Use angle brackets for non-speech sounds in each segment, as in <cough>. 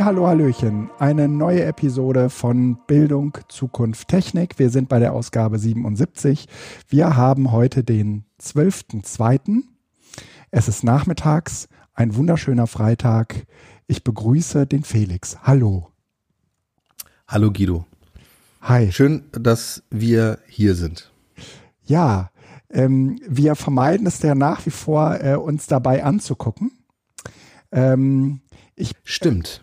Halli, hallo, hallöchen. Eine neue Episode von Bildung, Zukunft, Technik. Wir sind bei der Ausgabe 77. Wir haben heute den 12.02. Es ist nachmittags, ein wunderschöner Freitag. Ich begrüße den Felix. Hallo. Hallo Guido. Hi. Schön, dass wir hier sind. Ja, ähm, wir vermeiden es ja nach wie vor, äh, uns dabei anzugucken. Ähm, ich, Stimmt.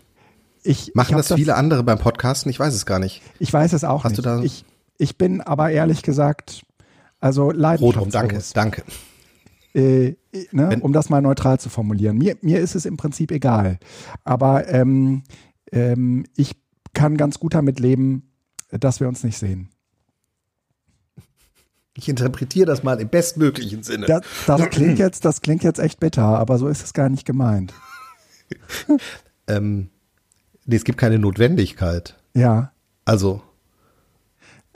Ich, Machen ich hab das viele andere beim Podcasten? Ich weiß es gar nicht. Ich weiß es auch Hast nicht. du da- ich, ich bin aber ehrlich gesagt, also danke, leidenschaftslos. danke. Äh, ne, Wenn- um das mal neutral zu formulieren. Mir, mir ist es im Prinzip egal. Aber ähm, ähm, ich kann ganz gut damit leben, dass wir uns nicht sehen. Ich interpretiere das mal im bestmöglichen Sinne. Das, das klingt jetzt, das klingt jetzt echt bitter, aber so ist es gar nicht gemeint. <laughs> ähm, nee, es gibt keine Notwendigkeit. Ja. Also,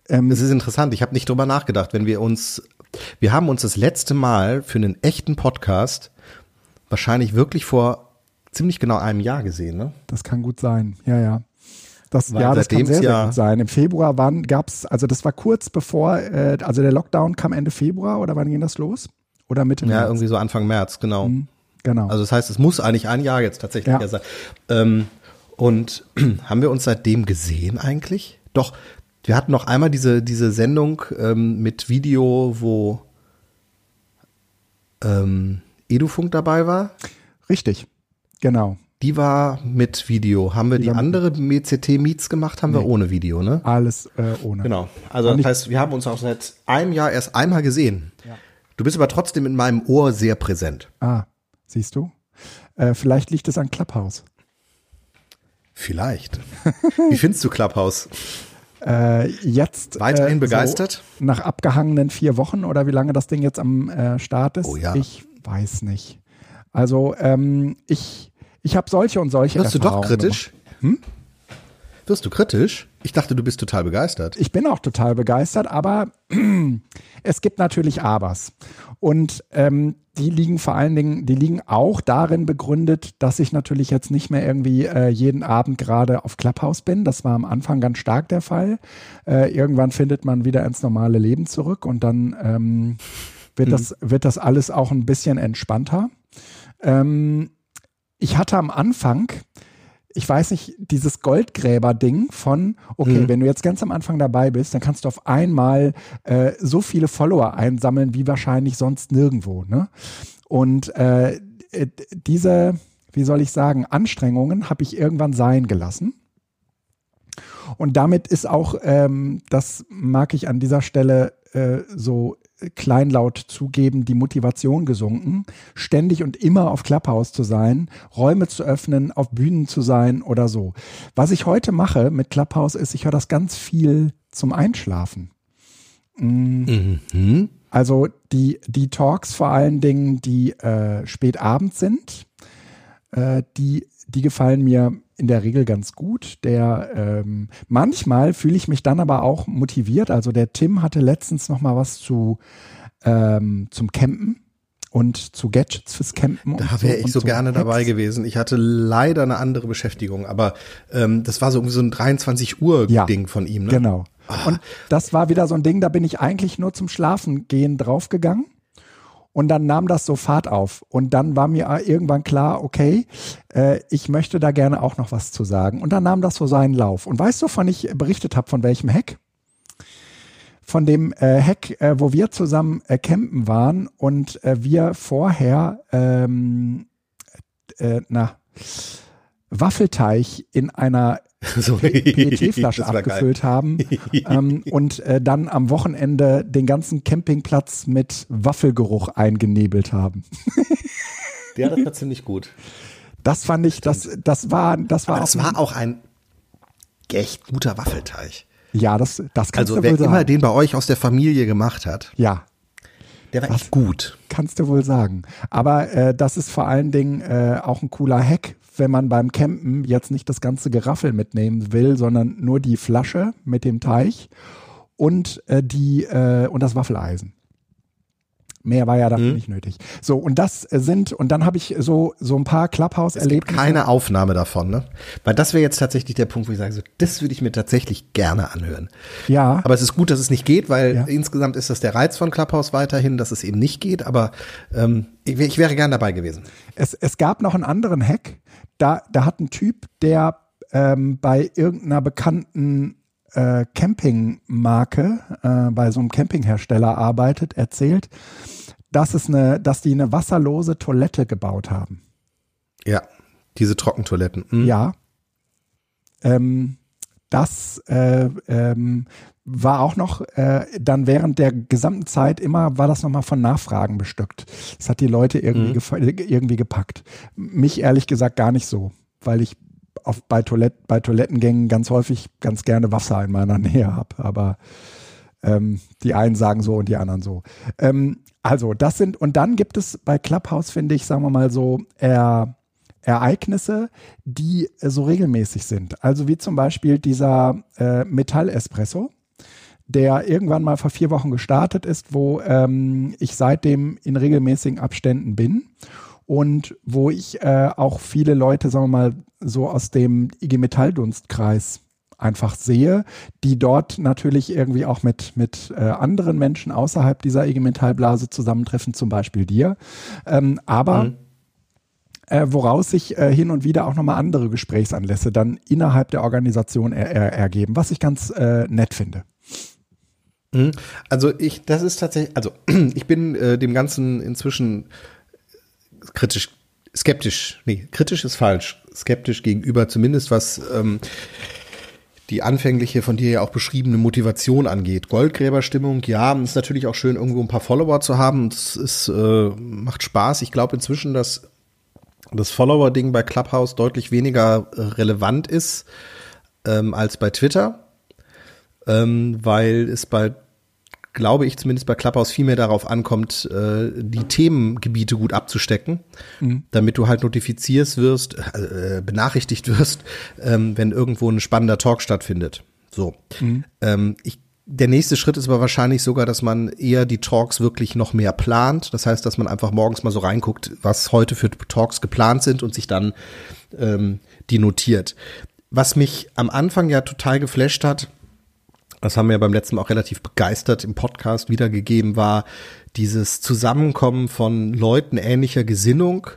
Ähm, es ist interessant. Ich habe nicht drüber nachgedacht, wenn wir uns, wir haben uns das letzte Mal für einen echten Podcast wahrscheinlich wirklich vor ziemlich genau einem Jahr gesehen, ne? Das kann gut sein, ja, ja. Das, Weil ja, das kann sehr, es sehr ja- gut sein. Im Februar wann gab's, also das war kurz bevor, äh, also der Lockdown kam Ende Februar oder wann ging das los? Oder Mitte Ja, März? irgendwie so Anfang März, genau. Genau. Also das heißt, es muss eigentlich ein Jahr jetzt tatsächlich Ja. ja. sein. Ähm, und <clears throat> haben wir uns seitdem gesehen eigentlich? Doch, wir hatten noch einmal diese, diese Sendung ähm, mit Video, wo ähm, Edufunk dabei war. Richtig, genau. Die war mit Video. Haben wir Die die, andere MCT Meets gemacht? Haben wir ohne Video, ne? Alles äh, ohne. Genau. Also das heißt, wir haben uns auch seit einem Jahr erst einmal gesehen. Du bist aber trotzdem in meinem Ohr sehr präsent. Ah, siehst du? Äh, vielleicht liegt es an Clubhouse. Vielleicht. Wie findest du Clubhouse? Äh, jetzt Weiterhin äh, begeistert? So nach abgehangenen vier Wochen oder wie lange das Ding jetzt am äh, Start ist? Oh ja. Ich weiß nicht. Also ähm, ich, ich habe solche und solche Wirst du doch kritisch? Hm? Wirst du kritisch? Ich dachte, du bist total begeistert. Ich bin auch total begeistert, aber <clears throat> es gibt natürlich Abers. Und ähm, die liegen vor allen Dingen, die liegen auch darin begründet, dass ich natürlich jetzt nicht mehr irgendwie äh, jeden Abend gerade auf Clubhouse bin. Das war am Anfang ganz stark der Fall. Äh, irgendwann findet man wieder ins normale Leben zurück und dann ähm, wird, das, wird das alles auch ein bisschen entspannter. Ähm, ich hatte am Anfang, ich weiß nicht, dieses Goldgräber-Ding von, okay, wenn du jetzt ganz am Anfang dabei bist, dann kannst du auf einmal äh, so viele Follower einsammeln wie wahrscheinlich sonst nirgendwo. Ne? Und äh, äh, diese, wie soll ich sagen, Anstrengungen habe ich irgendwann sein gelassen. Und damit ist auch, ähm, das mag ich an dieser Stelle äh, so kleinlaut zugeben, die Motivation gesunken, ständig und immer auf Clubhouse zu sein, Räume zu öffnen, auf Bühnen zu sein oder so. Was ich heute mache mit Clubhouse ist, ich höre das ganz viel zum Einschlafen. Mhm. Also die, die Talks vor allen Dingen, die äh, spät abends sind, äh, die, die gefallen mir in der Regel ganz gut. Der ähm, manchmal fühle ich mich dann aber auch motiviert. Also der Tim hatte letztens noch mal was zu ähm, zum Campen und zu Gadgets fürs Campen. Da wäre ich und so gerne Hacks. dabei gewesen. Ich hatte leider eine andere Beschäftigung, aber ähm, das war so irgendwie so ein 23 Uhr Ja, Ding von ihm. Ne? Genau. Und das war wieder so ein Ding, da bin ich eigentlich nur zum Schlafen gehen draufgegangen. Und dann nahm das so Fahrt auf. Und dann war mir irgendwann klar, okay, äh, ich möchte da gerne auch noch was zu sagen. Und dann nahm das so seinen Lauf. Und weißt du, wovon ich berichtet habe, von welchem Hack? Von dem äh, Hack, äh, wo wir zusammen äh, campen waren und äh, wir vorher, ähm, äh, na, Waffelteig in einer <laughs> So, PET-Flasche das war geil. abgefüllt haben <laughs> ähm, und äh, dann am Wochenende den ganzen Campingplatz mit Waffelgeruch eingenebelt haben. <laughs> Ja, das war ziemlich gut. Das fand ich, das, das war, das war, Aber das auch, war auch ein echt guter Waffelteig. ja, das, das kannst Also du wer wohl sagen. immer den bei euch aus der Familie gemacht hat, ja, der war echt gut. kannst du wohl sagen. Aber äh, das ist vor allen Dingen äh, auch ein cooler Hack, wenn man beim Campen jetzt nicht das ganze Geraffel mitnehmen will, sondern nur die Flasche mit dem Teich und äh, die äh, und das Waffeleisen. Mehr war ja dafür mhm. nicht nötig. So, und das sind, und dann habe ich so, so ein paar Clubhouse-Erlebnisse. Keine Aufnahme davon, ne? Weil das wäre jetzt tatsächlich der Punkt, wo ich sage, so, das würde ich mir tatsächlich gerne anhören. Ja. Aber es ist gut, dass es nicht geht, weil ja. insgesamt ist das der Reiz von Clubhouse weiterhin, dass es eben nicht geht, aber ähm, ich, ich wäre gern dabei gewesen. Es, es gab noch einen anderen Hack. Da, da hat ein Typ, der ähm, bei irgendeiner bekannten äh, Campingmarke, äh, bei so einem Campinghersteller arbeitet, erzählt, dass es eine, dass die eine wasserlose Toilette gebaut haben. Ja, diese Trockentoiletten. Mhm. Ja. Ähm, das äh, ähm, war auch noch äh, dann während der gesamten Zeit immer, war das nochmal von Nachfragen bestückt. Das hat die Leute irgendwie, mhm. irgendwie gepackt. Mich ehrlich gesagt gar nicht so, weil ich auf, bei, Toilett, bei Toilettengängen ganz häufig ganz gerne Wasser in meiner <laughs> Nähe habe. Aber ähm, die einen sagen so und die anderen so. Ähm, also das sind, und dann gibt es bei Clubhouse, finde ich, sagen wir mal so, er, Ereignisse, die äh, so regelmäßig sind. Also wie zum Beispiel dieser äh, Metall-Espresso, der irgendwann mal vor vier Wochen gestartet ist, wo ähm, ich seitdem in regelmäßigen Abständen bin und wo ich äh, auch viele Leute, sagen wir mal, so aus dem IG Metall-Dunstkreis einfach sehe, die dort natürlich irgendwie auch mit, mit äh, anderen Menschen außerhalb dieser IG Metall-Blase zusammentreffen, zum Beispiel dir. Ähm, aber mhm. äh, woraus sich äh, hin und wieder auch nochmal andere Gesprächsanlässe dann innerhalb der Organisation er, er, ergeben, was ich ganz äh, nett finde. Mhm. Also ich, das ist tatsächlich, also <clears throat> ich bin äh, dem Ganzen inzwischen kritisch, skeptisch, nee, kritisch ist falsch, skeptisch gegenüber, zumindest was ähm, die anfängliche, von dir ja auch beschriebene Motivation angeht. Goldgräberstimmung, ja, ist natürlich auch schön, irgendwo ein paar Follower zu haben. Das ist, äh, macht Spaß. Ich glaube inzwischen, dass das Follower-Ding bei Clubhouse deutlich weniger relevant ist ähm, als bei Twitter, ähm, weil es bei glaube ich, zumindest bei Clubhouse viel mehr darauf ankommt, äh, die Themengebiete gut abzustecken, mhm. damit du halt notifizierst wirst, äh, benachrichtigt wirst, ähm, wenn irgendwo ein spannender Talk stattfindet. So. Mhm. Ähm, ich der nächste Schritt ist aber wahrscheinlich sogar, dass man eher die Talks wirklich noch mehr plant. Das heißt, dass man einfach morgens mal so reinguckt, was heute für Talks geplant sind und sich dann ähm, die notiert. Was mich am Anfang ja total geflasht hat, das haben wir beim letzten Mal auch relativ begeistert im Podcast wiedergegeben, war dieses Zusammenkommen von Leuten ähnlicher Gesinnung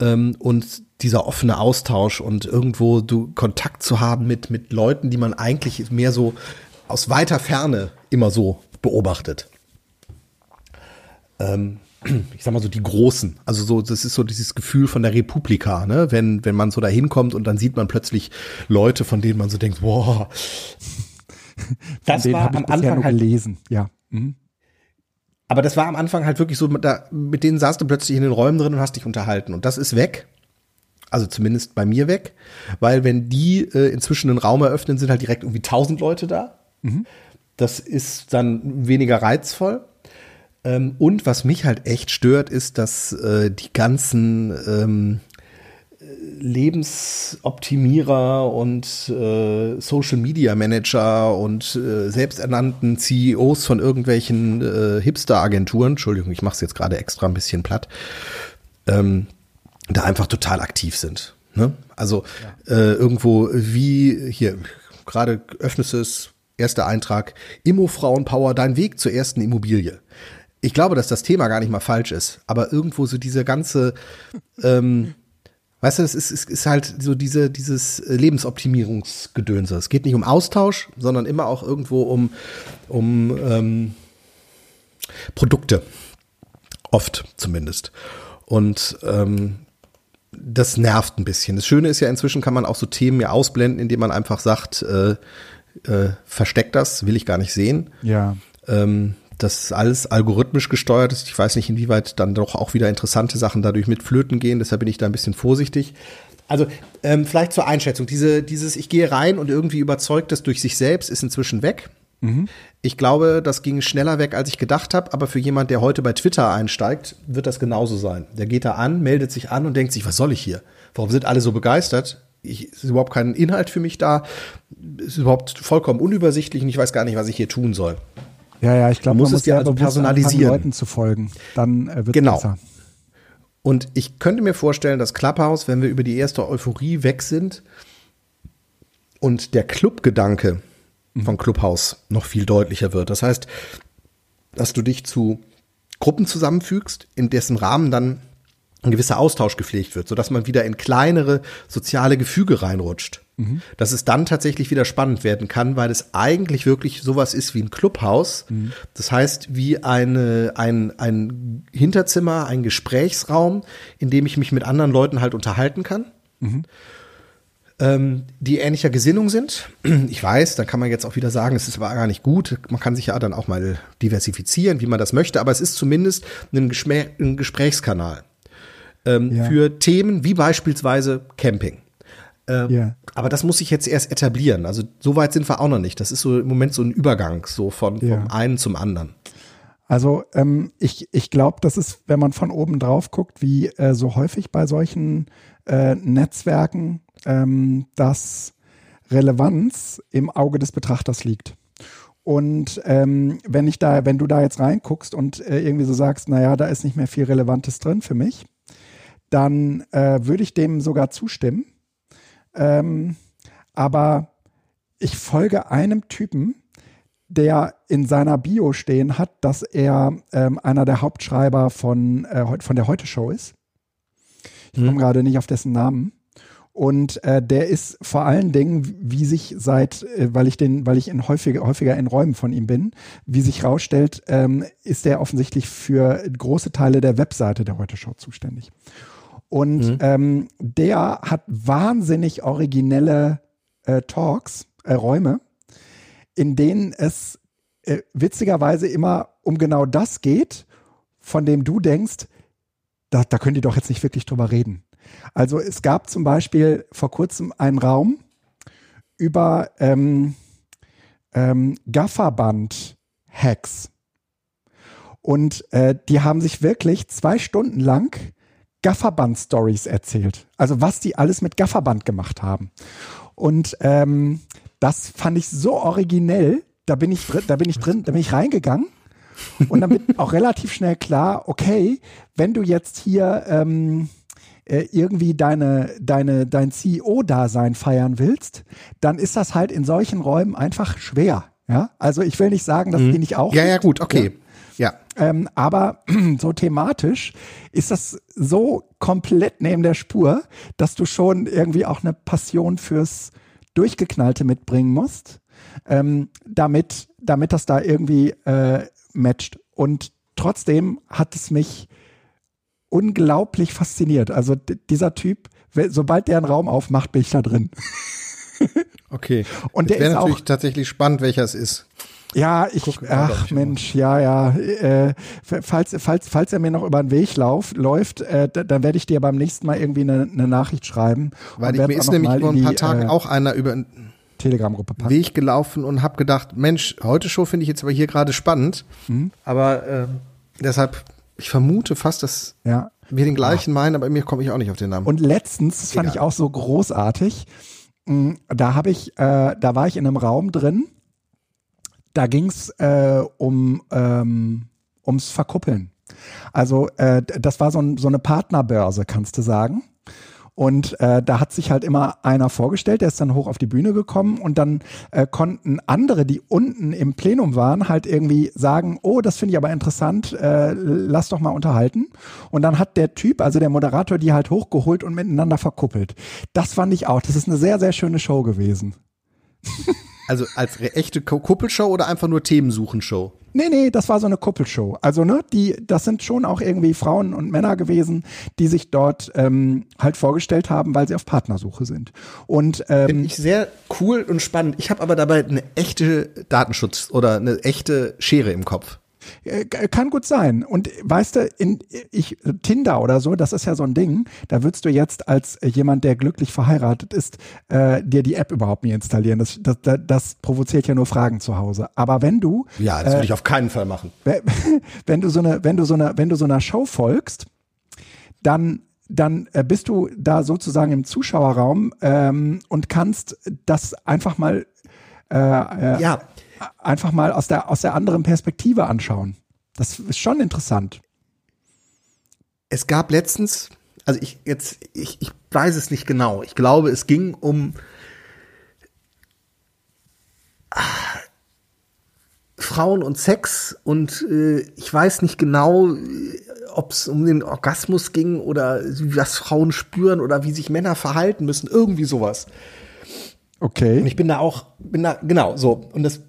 ähm, und dieser offene Austausch und irgendwo du Kontakt zu haben mit, mit Leuten, die man eigentlich mehr so aus weiter Ferne immer so beobachtet. Ähm, ich sag mal so die Großen. Also so, das ist so dieses Gefühl von der Republika, ne? Wenn, wenn man so da hinkommt und dann sieht man plötzlich Leute, von denen man so denkt, boah, das war am Anfang halt gelesen, ja. Mhm. Aber das war am Anfang halt wirklich so, da, mit denen saßt du plötzlich in den Räumen drin und hast dich unterhalten. Und das ist weg. Also zumindest bei mir weg. Weil wenn die äh, inzwischen einen Raum eröffnen, sind halt direkt irgendwie tausend Leute da. Mhm. Das ist dann weniger reizvoll. Ähm, und was mich halt echt stört, ist, dass äh, die ganzen ähm, Lebensoptimierer und äh, Social Media Manager und äh, selbsternannten CEOs von irgendwelchen äh, Hipster-Agenturen, Entschuldigung, ich mache es jetzt gerade extra ein bisschen platt, ähm, da einfach total aktiv sind. Ne? Also ja. äh, irgendwo wie hier, gerade öffnest du es, erster Eintrag, Immo-Frauenpower, dein Weg zur ersten Immobilie. Ich glaube, dass das Thema gar nicht mal falsch ist, aber irgendwo so diese ganze ähm, Weißt du, es ist, es ist halt so diese, dieses Lebensoptimierungsgedönse. Es geht nicht um Austausch, sondern immer auch irgendwo um, um ähm, Produkte. Oft zumindest. Und ähm, das nervt ein bisschen. Das Schöne ist ja, inzwischen kann man auch so Themen ja ausblenden, indem man einfach sagt, äh, äh, versteckt das, will ich gar nicht sehen. Ja. Ähm, das alles algorithmisch gesteuert ist. Ich weiß nicht, inwieweit dann doch auch wieder interessante Sachen dadurch mit flöten gehen. Deshalb bin ich da ein bisschen vorsichtig. Also ähm, vielleicht zur Einschätzung. Diese, dieses, ich gehe rein und irgendwie überzeugt das durch sich selbst, ist inzwischen weg. Mhm. Ich glaube, das ging schneller weg, als ich gedacht habe. Aber für jemand, der heute bei Twitter einsteigt, wird das genauso sein. Der geht da an, meldet sich an und denkt sich, was soll ich hier? Warum sind alle so begeistert? Ich, ist überhaupt kein Inhalt für mich da. Ist überhaupt vollkommen unübersichtlich und ich weiß gar nicht, was ich hier tun soll. Ja, ja, ich glaube, man muss es dir also personalisieren. Leuten zu folgen. Dann äh, wird genau. besser. Und ich könnte mir vorstellen, dass Clubhouse, wenn wir über die erste Euphorie weg sind und der Clubgedanke von Clubhouse noch viel deutlicher wird. Das heißt, dass du dich zu Gruppen zusammenfügst, in dessen Rahmen dann ein gewisser Austausch gepflegt wird, sodass man wieder in kleinere soziale Gefüge reinrutscht. Mhm. Dass es dann tatsächlich wieder spannend werden kann, weil es eigentlich wirklich sowas ist wie ein Clubhaus. Mhm. Das heißt, wie eine, ein, ein Hinterzimmer, ein Gesprächsraum, in dem ich mich mit anderen Leuten halt unterhalten kann. Mhm ähm, die ähnlicher Gesinnung sind. <clears throat> Ich weiß, da kann man jetzt auch wieder sagen, es ist aber gar nicht gut. Man kann sich ja dann auch mal diversifizieren, wie man das möchte, aber es ist zumindest ein, Geschmä ein Gesprächskanal ähm, ja. für Themen wie beispielsweise Camping. Ähm, ja. Aber das muss sich jetzt erst etablieren. Also so weit sind wir auch noch nicht. Das ist so im Moment so ein Übergang, so von ja. vom einen zum anderen. Also ähm, ich, ich glaube, das ist, wenn man von oben drauf guckt, wie äh, so häufig bei solchen äh, Netzwerken ähm, dass Relevanz im Auge des Betrachters liegt. Und ähm, wenn ich da, wenn du da jetzt reinguckst und äh, irgendwie so sagst, naja, da ist nicht mehr viel Relevantes drin für mich, dann äh, würde ich dem sogar zustimmen. Ähm, aber ich folge einem Typen, der in seiner Bio stehen hat, dass er ähm, einer der Hauptschreiber von, äh, von der Heute Show ist. Ich komme hm. gerade nicht auf dessen Namen. Und äh, der ist vor allen Dingen, wie sich seit, äh, weil ich den, weil ich in häufiger, häufiger in Räumen von ihm bin, wie sich rausstellt, ähm, ist er offensichtlich für große Teile der Webseite der Heute Show zuständig. Und mhm. ähm, der hat wahnsinnig originelle äh, Talks, äh, Räume, in denen es äh, witzigerweise immer um genau das geht, von dem du denkst, da, da könnt ihr doch jetzt nicht wirklich drüber reden. Also es gab zum Beispiel vor kurzem einen Raum über ähm, ähm, Gafferband-Hacks. Und äh, die haben sich wirklich zwei Stunden lang Gafferband-Stories erzählt. Also was die alles mit Gafferband gemacht haben. Und ähm, das fand ich so originell. Da bin ich drin, da bin ich drin, da bin ich reingegangen. Und dann wird auch relativ schnell klar, okay, wenn du jetzt hier ähm, äh, irgendwie deine, deine, dein CEO-Dasein feiern willst, dann ist das halt in solchen Räumen einfach schwer. Ja, also ich will nicht sagen, dass mhm. die nicht auch. Ja, ja, gut, okay. Ja. Ähm, aber <clears throat> so thematisch ist das so komplett neben der Spur, dass du schon irgendwie auch eine Passion fürs Durchgeknallte mitbringen musst, ähm, damit, damit das da irgendwie äh, matcht. Und trotzdem hat es mich unglaublich fasziniert. Also dieser Typ, sobald der einen Raum aufmacht, bin ich da drin. okay. <laughs> Und der wäre natürlich auch, tatsächlich spannend, welcher es ist. Ja, ich, Guck, ach Mensch, ja, ja. Äh, falls, falls, falls er mir noch über den Weg lauf, läuft, äh, dann werde ich dir beim nächsten Mal irgendwie eine, eine Nachricht schreiben. Weil ich, mir ist nämlich vor ein paar Tagen äh, auch einer über Telegram-Gruppe. Weg gelaufen und habe gedacht, Mensch, heute Show finde ich jetzt aber hier gerade spannend. Mhm. Aber äh, deshalb ich vermute fast, dass ja. wir den gleichen ja. meinen, aber mir komme ich auch nicht auf den Namen. Und letztens, das fand ich auch so großartig, mm, da habe ich, äh, da war ich in einem Raum drin, da ging es äh, um ähm, ums Verkuppeln. Also äh, das war so, ein, so eine Partnerbörse, kannst du sagen. Und äh, da hat sich halt immer einer vorgestellt, der ist dann hoch auf die Bühne gekommen und dann äh, konnten andere, die unten im Plenum waren, halt irgendwie sagen, oh, das finde ich aber interessant, äh, lass doch mal unterhalten. Und dann hat der Typ, also der Moderator, die halt hochgeholt und miteinander verkuppelt. Das fand ich auch. Das ist eine sehr, sehr schöne Show gewesen. <laughs> Also als echte Kuppelshow oder einfach nur Themensuchenshow? Nee, nee, das war so eine Kuppelshow. Also, ne, die, das sind schon auch irgendwie Frauen und Männer gewesen, die sich dort ähm, halt vorgestellt haben, weil sie auf Partnersuche sind. Und ähm, finde ich sehr cool und spannend. Ich habe aber dabei eine echte Datenschutz oder eine echte Schere im Kopf. Äh, kann gut sein. Und weißt du, in ich, Tinder oder so, das ist ja so ein Ding, da würdest du jetzt als jemand, der glücklich verheiratet ist, äh, dir die App überhaupt nicht installieren. Das, das, das, provoziert ja nur Fragen zu Hause. Aber wenn du. Ja, das würde äh, ich auf keinen Fall machen. <laughs> Wenn du so eine, wenn du so eine, wenn du so einer Show folgst, dann dann äh, bist du da sozusagen im Zuschauerraum ähm, und kannst das einfach mal äh, ja einfach mal aus der, aus der anderen Perspektive anschauen. Das ist schon interessant. Es gab letztens, also ich jetzt, ich, ich weiß es nicht genau. Ich glaube, es ging um ah, Frauen und Sex und äh, ich weiß nicht genau, ob es um den Orgasmus ging oder was Frauen spüren oder wie sich Männer verhalten müssen, irgendwie sowas. Okay. Und ich bin da auch, bin da, genau, so. Und das,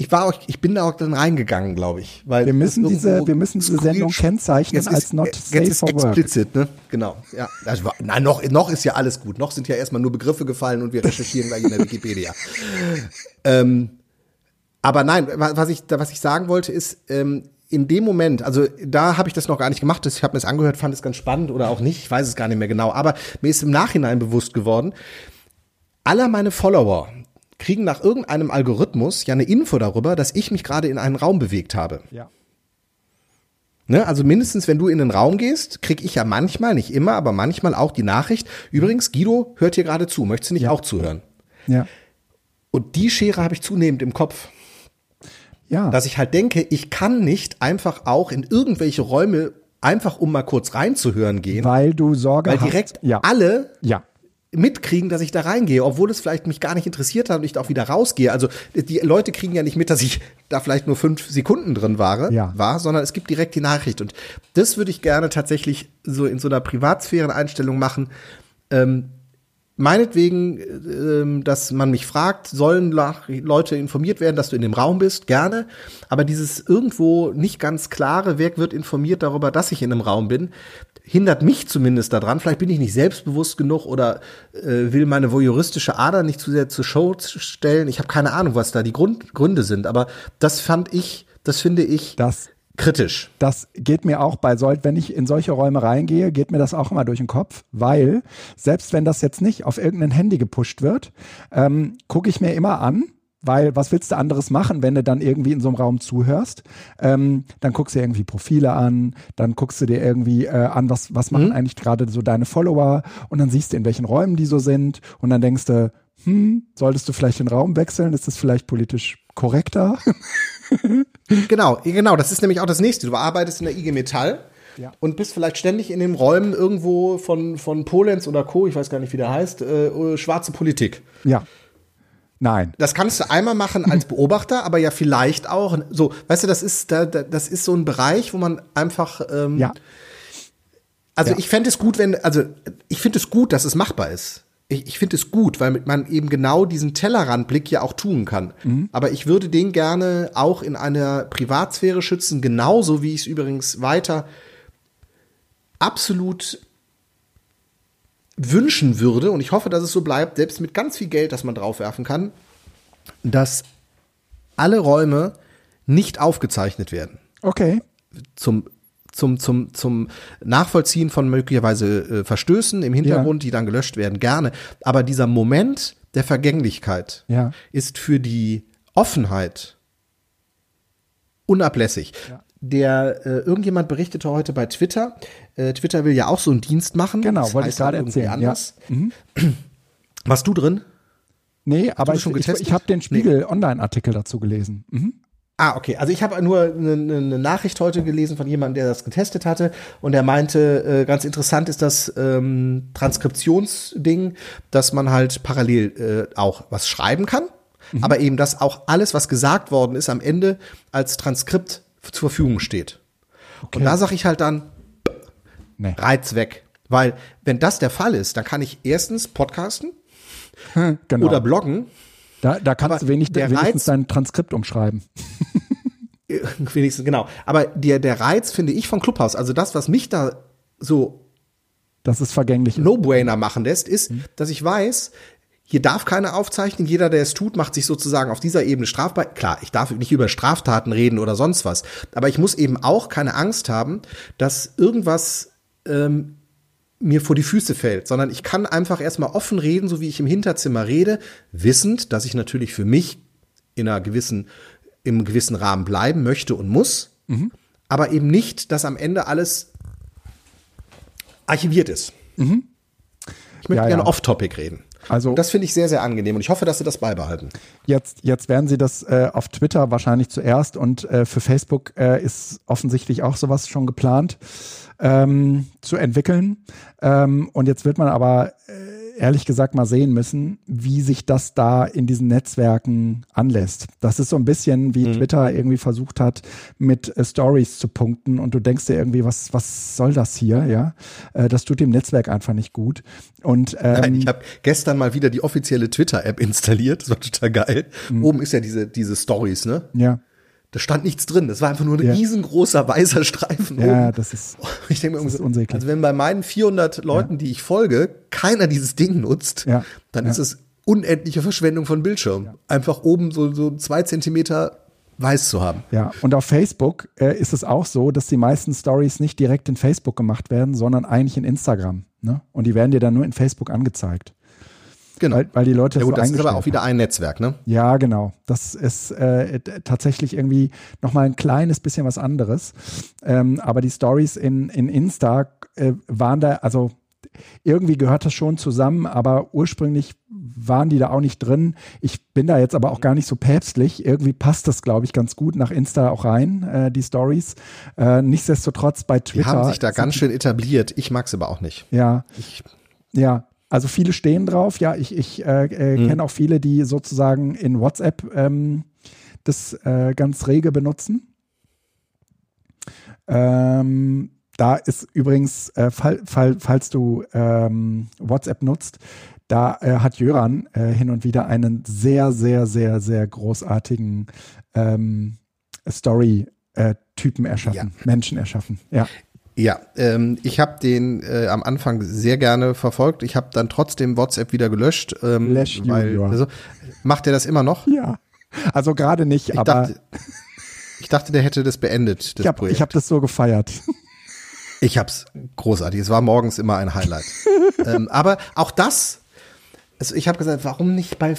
ich war auch, ich bin da auch dann reingegangen, glaube ich. Weil wir müssen diese, wir müssen diese Sendung kennzeichnen Jetzt als ist, not jetzt safe ist for work. explizit, ne? Genau. Ja. Also, nein, noch, noch ist ja alles gut. Noch sind ja erstmal nur Begriffe gefallen und wir recherchieren gleich in der Wikipedia. <laughs> ähm, aber nein, wa- was ich, was ich sagen wollte, ist, ähm, in dem Moment, also da habe ich das noch gar nicht gemacht, ich habe mir das angehört, fand es ganz spannend oder auch nicht, ich weiß es gar nicht mehr genau, aber mir ist im Nachhinein bewusst geworden, alle meine Follower kriegen nach irgendeinem Algorithmus ja eine Info darüber, dass ich mich gerade in einen Raum bewegt habe. Ja. Ne? Also mindestens, wenn du in den Raum gehst, krieg ich ja manchmal, nicht immer, aber manchmal auch die Nachricht, übrigens, Guido hört hier gerade zu, möchtest du nicht auch zuhören? Ja. Und die Schere habe ich zunehmend im Kopf. Ja. dass ich halt denke, ich kann nicht einfach auch in irgendwelche Räume einfach um mal kurz reinzuhören gehen, weil du Sorge weil hast. direkt ja. alle Ja. Mitkriegen, dass ich da reingehe, obwohl es vielleicht mich gar nicht interessiert hat und ich da auch wieder rausgehe. Also die Leute kriegen ja nicht mit, dass ich da vielleicht nur fünf Sekunden drin war, Ja. war sondern es gibt direkt die Nachricht. Und das würde ich gerne tatsächlich so in so einer Privatsphäreneinstellung machen. Ähm, meinetwegen, ähm, dass man mich fragt, sollen Leute informiert werden, dass du in dem Raum bist, gerne. Aber dieses irgendwo nicht ganz klare, wer wird informiert darüber, dass ich in einem Raum bin, hindert mich zumindest daran. Vielleicht bin ich nicht selbstbewusst genug oder äh, will meine voyeuristische Ader nicht zu sehr zur Show stellen. Ich habe keine Ahnung, was da die Grund, Gründe sind. Aber das fand ich, das finde ich Das kritisch. Das geht mir auch bei sol wenn ich in solche Räume reingehe, geht mir das auch immer durch den Kopf, weil selbst wenn das jetzt nicht auf irgendein Handy gepusht wird, ähm, gucke ich mir immer an, weil was willst du anderes machen, wenn du dann irgendwie in so einem Raum zuhörst? Ähm, dann guckst du dir irgendwie Profile an, dann guckst du dir irgendwie äh, an, was, was machen eigentlich gerade so deine Follower und dann siehst du, in welchen Räumen die so sind und dann denkst du, hm, solltest du vielleicht den Raum wechseln? Ist das vielleicht politisch korrekter? <laughs> Genau, genau, das ist nämlich auch das nächste. Du arbeitest in der IG Metall Ja. und bist vielleicht ständig in den Räumen irgendwo von, von Polenz oder Co., ich weiß gar nicht, wie der heißt, äh, schwarze Politik. ja. Nein. Das kannst du einmal machen als <laughs> Beobachter, aber ja vielleicht auch so, weißt du, das ist da, da, das ist so ein Bereich, wo man einfach ähm, Ja. also Ja. ich fände es gut, wenn, also ich finde es gut, dass es machbar ist. Ich, ich finde es gut, weil man eben genau diesen Tellerrandblick ja auch tun kann. Mhm. Aber ich würde den gerne auch in einer Privatsphäre schützen, genauso wie ich es übrigens weiter absolut wünschen würde, und ich hoffe, dass es so bleibt, selbst mit ganz viel Geld, das man draufwerfen kann, dass alle Räume nicht aufgezeichnet werden Okay. zum zum, zum, zum Nachvollziehen von möglicherweise äh, Verstößen im Hintergrund, die dann gelöscht werden, gerne. Aber dieser Moment der Vergänglichkeit Ja. ist für die Offenheit unablässig. Der äh, irgendjemand berichtete heute bei Twitter, äh, Twitter will ja auch so einen Dienst machen. Genau, Das wollte ich gerade irgendwie erzählen, ja. Mhm. Anders. <clears throat> Warst du drin? Nee, aber das ich, ich, ich habe den Spiegel Online-Artikel dazu gelesen. Mhm. Ah, okay. Also ich habe nur eine, eine Nachricht heute gelesen von jemandem, der das getestet hatte und der meinte, äh, ganz interessant ist das ähm, Transkriptionsding, dass man halt parallel äh, auch was schreiben kann, aber eben, dass auch alles, was gesagt worden ist, am Ende als Transkript zur Verfügung steht. Und da sage ich halt dann, Nee. Reiz weg. Weil wenn das der Fall ist, dann kann ich erstens podcasten <laughs> Genau. oder bloggen da, da kannst aber du wenig, wenigstens Reiz- dein Transkript umschreiben. <laughs> Wenigstens, genau. Aber der, der Reiz, finde ich, von Clubhouse, also das, was mich da so Das ist vergänglich. No-Brainer machen lässt, ist, dass ich weiß, hier darf keine Aufzeichnung, jeder, der es tut, macht sich sozusagen auf dieser Ebene strafbar. Klar, ich darf nicht über Straftaten reden oder sonst was, aber ich muss eben auch keine Angst haben, dass irgendwas ähm, mir vor die Füße fällt, sondern ich kann einfach erstmal offen reden, so wie ich im Hinterzimmer rede, wissend, dass ich natürlich für mich in einer gewissen, im gewissen Rahmen bleiben möchte und muss, aber eben nicht, dass am Ende alles archiviert ist. Ich möchte Ja, gerne ja. off-topic reden. Also und das finde ich sehr, sehr angenehm und ich hoffe, dass sie das beibehalten. Jetzt, jetzt werden sie das äh, auf Twitter wahrscheinlich zuerst und äh, für Facebook äh, ist offensichtlich auch sowas schon geplant ähm, zu entwickeln. Ähm, und jetzt wird man aber äh, ehrlich gesagt mal sehen müssen, wie sich das da in diesen Netzwerken anlässt. Das ist so ein bisschen wie mhm. Twitter irgendwie versucht hat, mit äh, Stories zu punkten und du denkst dir irgendwie, was, was soll das hier? Ja, äh, das tut dem Netzwerk einfach nicht gut. Und <laughs> ähm, Nein, ich habe gestern mal wieder die offizielle Twitter-App installiert. Das war total geil. Mhm. Oben ist ja diese, diese Stories, ne? Ja. Da stand nichts drin. Das war einfach nur ein ja. riesengroßer weißer Streifen. Ja, oben. das ist, <laughs> ich denke mir, so, also wenn bei meinen 400 Leuten, ja. die ich folge, keiner dieses Ding nutzt, ja. dann ist es unendliche Verschwendung von Bildschirm. Einfach oben so, so zwei Zentimeter weiß zu haben. Ja, und auf Facebook äh, ist es auch so, dass die meisten Stories nicht direkt in Facebook gemacht werden, sondern eigentlich in Instagram. Ne? Und die werden dir dann nur in Facebook angezeigt. Genau. Weil, weil die Leute ja, gut, so das ist aber auch wieder ein Netzwerk, ne? Ja, genau. Das ist äh, tatsächlich irgendwie nochmal ein kleines bisschen was anderes. Ähm, aber die Stories in, in Insta äh, waren da, also irgendwie gehört das schon zusammen, aber ursprünglich waren die da auch nicht drin. Ich bin da jetzt aber auch gar nicht so päpstlich. Irgendwie passt das, glaube ich, ganz gut nach Insta auch rein, äh, die Stories. Äh, nichtsdestotrotz bei Twitter. Die haben sich da ganz schön etabliert. Ich mag es aber auch nicht. Ja. Ich, ja, also viele stehen drauf. Ja, ich, ich äh, äh, mhm. kenne auch viele, die sozusagen in WhatsApp ähm, das äh, ganz rege benutzen. Ähm, da ist übrigens, äh, fall, fall, falls du ähm, WhatsApp nutzt, da äh, hat Jöran äh, hin und wieder einen sehr, sehr, sehr, sehr großartigen ähm, Story-Typen erschaffen, ja. Menschen erschaffen. Ja. Ja, ähm, ich habe den äh, am Anfang sehr gerne verfolgt. Ich habe dann trotzdem WhatsApp wieder gelöscht. Ähm, Lash weil, Junior. Also, macht er das immer noch? Ja. Also gerade nicht, ich aber. Dachte, ich dachte, der hätte das beendet. Das ich habe hab das so gefeiert. Ich hab's großartig. Es war morgens immer ein Highlight. <laughs> ähm, aber auch das, also ich habe gesagt, warum nicht bei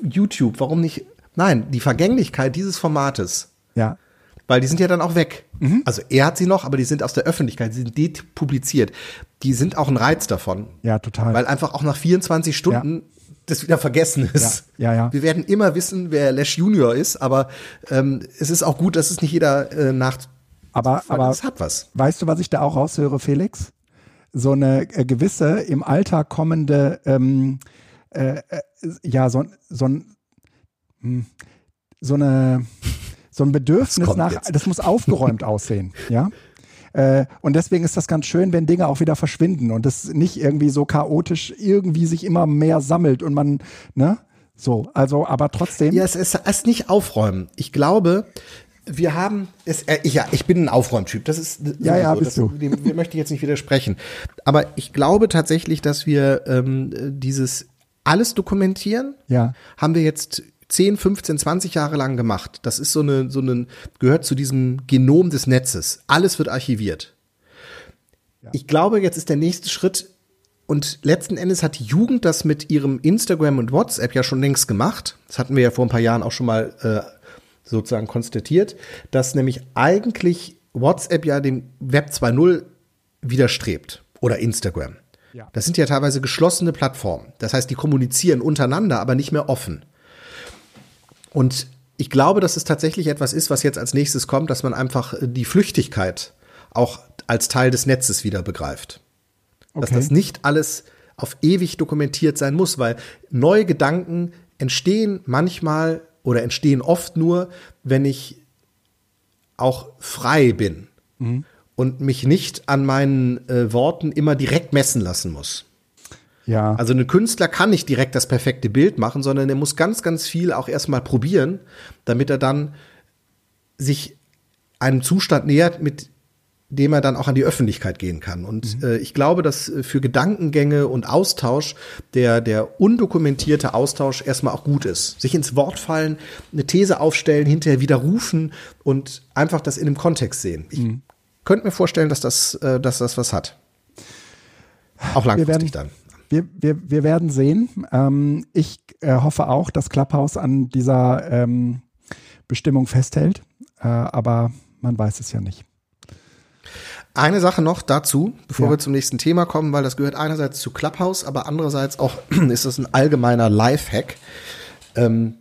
YouTube? Warum nicht? Nein, die Vergänglichkeit dieses Formates. Ja weil die sind ja dann auch weg. Mhm. Also er hat sie noch, aber die sind aus der Öffentlichkeit, die sind depubliziert. Die sind auch ein Reiz davon. Ja, total. Weil einfach auch nach 24 Stunden ja. das wieder vergessen ist. Ja, ja, ja. Wir werden immer wissen, wer Lash Junior ist, aber ähm, es ist auch gut, dass es nicht jeder äh, nach. Aber, aber es hat was. Weißt du, was ich da auch raushöre, Felix? So eine äh, gewisse im Alter kommende, ähm, äh, äh ja, so, so hm, so eine so ein Bedürfnis nach, jetzt? das muss aufgeräumt <laughs> aussehen, ja. Äh, und deswegen ist das ganz schön, wenn Dinge auch wieder verschwinden und das nicht irgendwie so chaotisch irgendwie sich immer mehr sammelt und man, ne? So, also, aber trotzdem. Ja, es ist, es nicht aufräumen. Ich glaube, wir haben es, äh, ich, ja, ich bin ein Aufräumtyp. Das ist ja, ja, so, bist das, du. Dem, dem möchte ich jetzt nicht widersprechen. Aber ich glaube tatsächlich, dass wir ähm, dieses alles dokumentieren, ja. haben wir jetzt 10, 15, 20 Jahre lang gemacht. Das ist so eine, so eine, gehört zu diesem Genom des Netzes. Alles wird archiviert. Ja. Ich glaube, jetzt ist der nächste Schritt, und letzten Endes hat die Jugend das mit ihrem Instagram und WhatsApp ja schon längst gemacht. Das hatten wir ja vor ein paar Jahren auch schon mal äh, sozusagen konstatiert, dass nämlich eigentlich WhatsApp ja dem Web 2.0 widerstrebt oder Instagram. Ja. Das sind ja teilweise geschlossene Plattformen. Das heißt, die kommunizieren untereinander, aber nicht mehr offen. Und ich glaube, dass es tatsächlich etwas ist, was jetzt als nächstes kommt, dass man einfach die Flüchtigkeit auch als Teil des Netzes wieder begreift. Okay. Dass das nicht alles auf ewig dokumentiert sein muss, weil neue Gedanken entstehen manchmal oder entstehen oft nur, wenn ich auch frei bin mhm. und mich nicht an meinen äh, Worten immer direkt messen lassen muss. Ja. Also ein Künstler kann nicht direkt das perfekte Bild machen, sondern er muss ganz, ganz viel auch erstmal probieren, damit er dann sich einem Zustand nähert, mit dem er dann auch an die Öffentlichkeit gehen kann. Und mhm. äh, ich glaube, dass äh, für Gedankengänge und Austausch der, der undokumentierte Austausch erstmal auch gut ist. Sich ins Wort fallen, eine These aufstellen, hinterher widerrufen und einfach das in einem Kontext sehen. Ich mhm. könnte mir vorstellen, dass das, äh, dass das was hat. Auch langfristig dann wir, wir, wir werden sehen. Ähm, ich äh, hoffe auch, dass Clubhouse an dieser ähm, Bestimmung festhält, äh, aber man weiß es ja nicht. Eine Sache noch dazu, bevor Ja. wir zum nächsten Thema kommen, weil das gehört einerseits zu Clubhouse, aber andererseits auch <clears throat> ist das ein allgemeiner Lifehack. Ähm,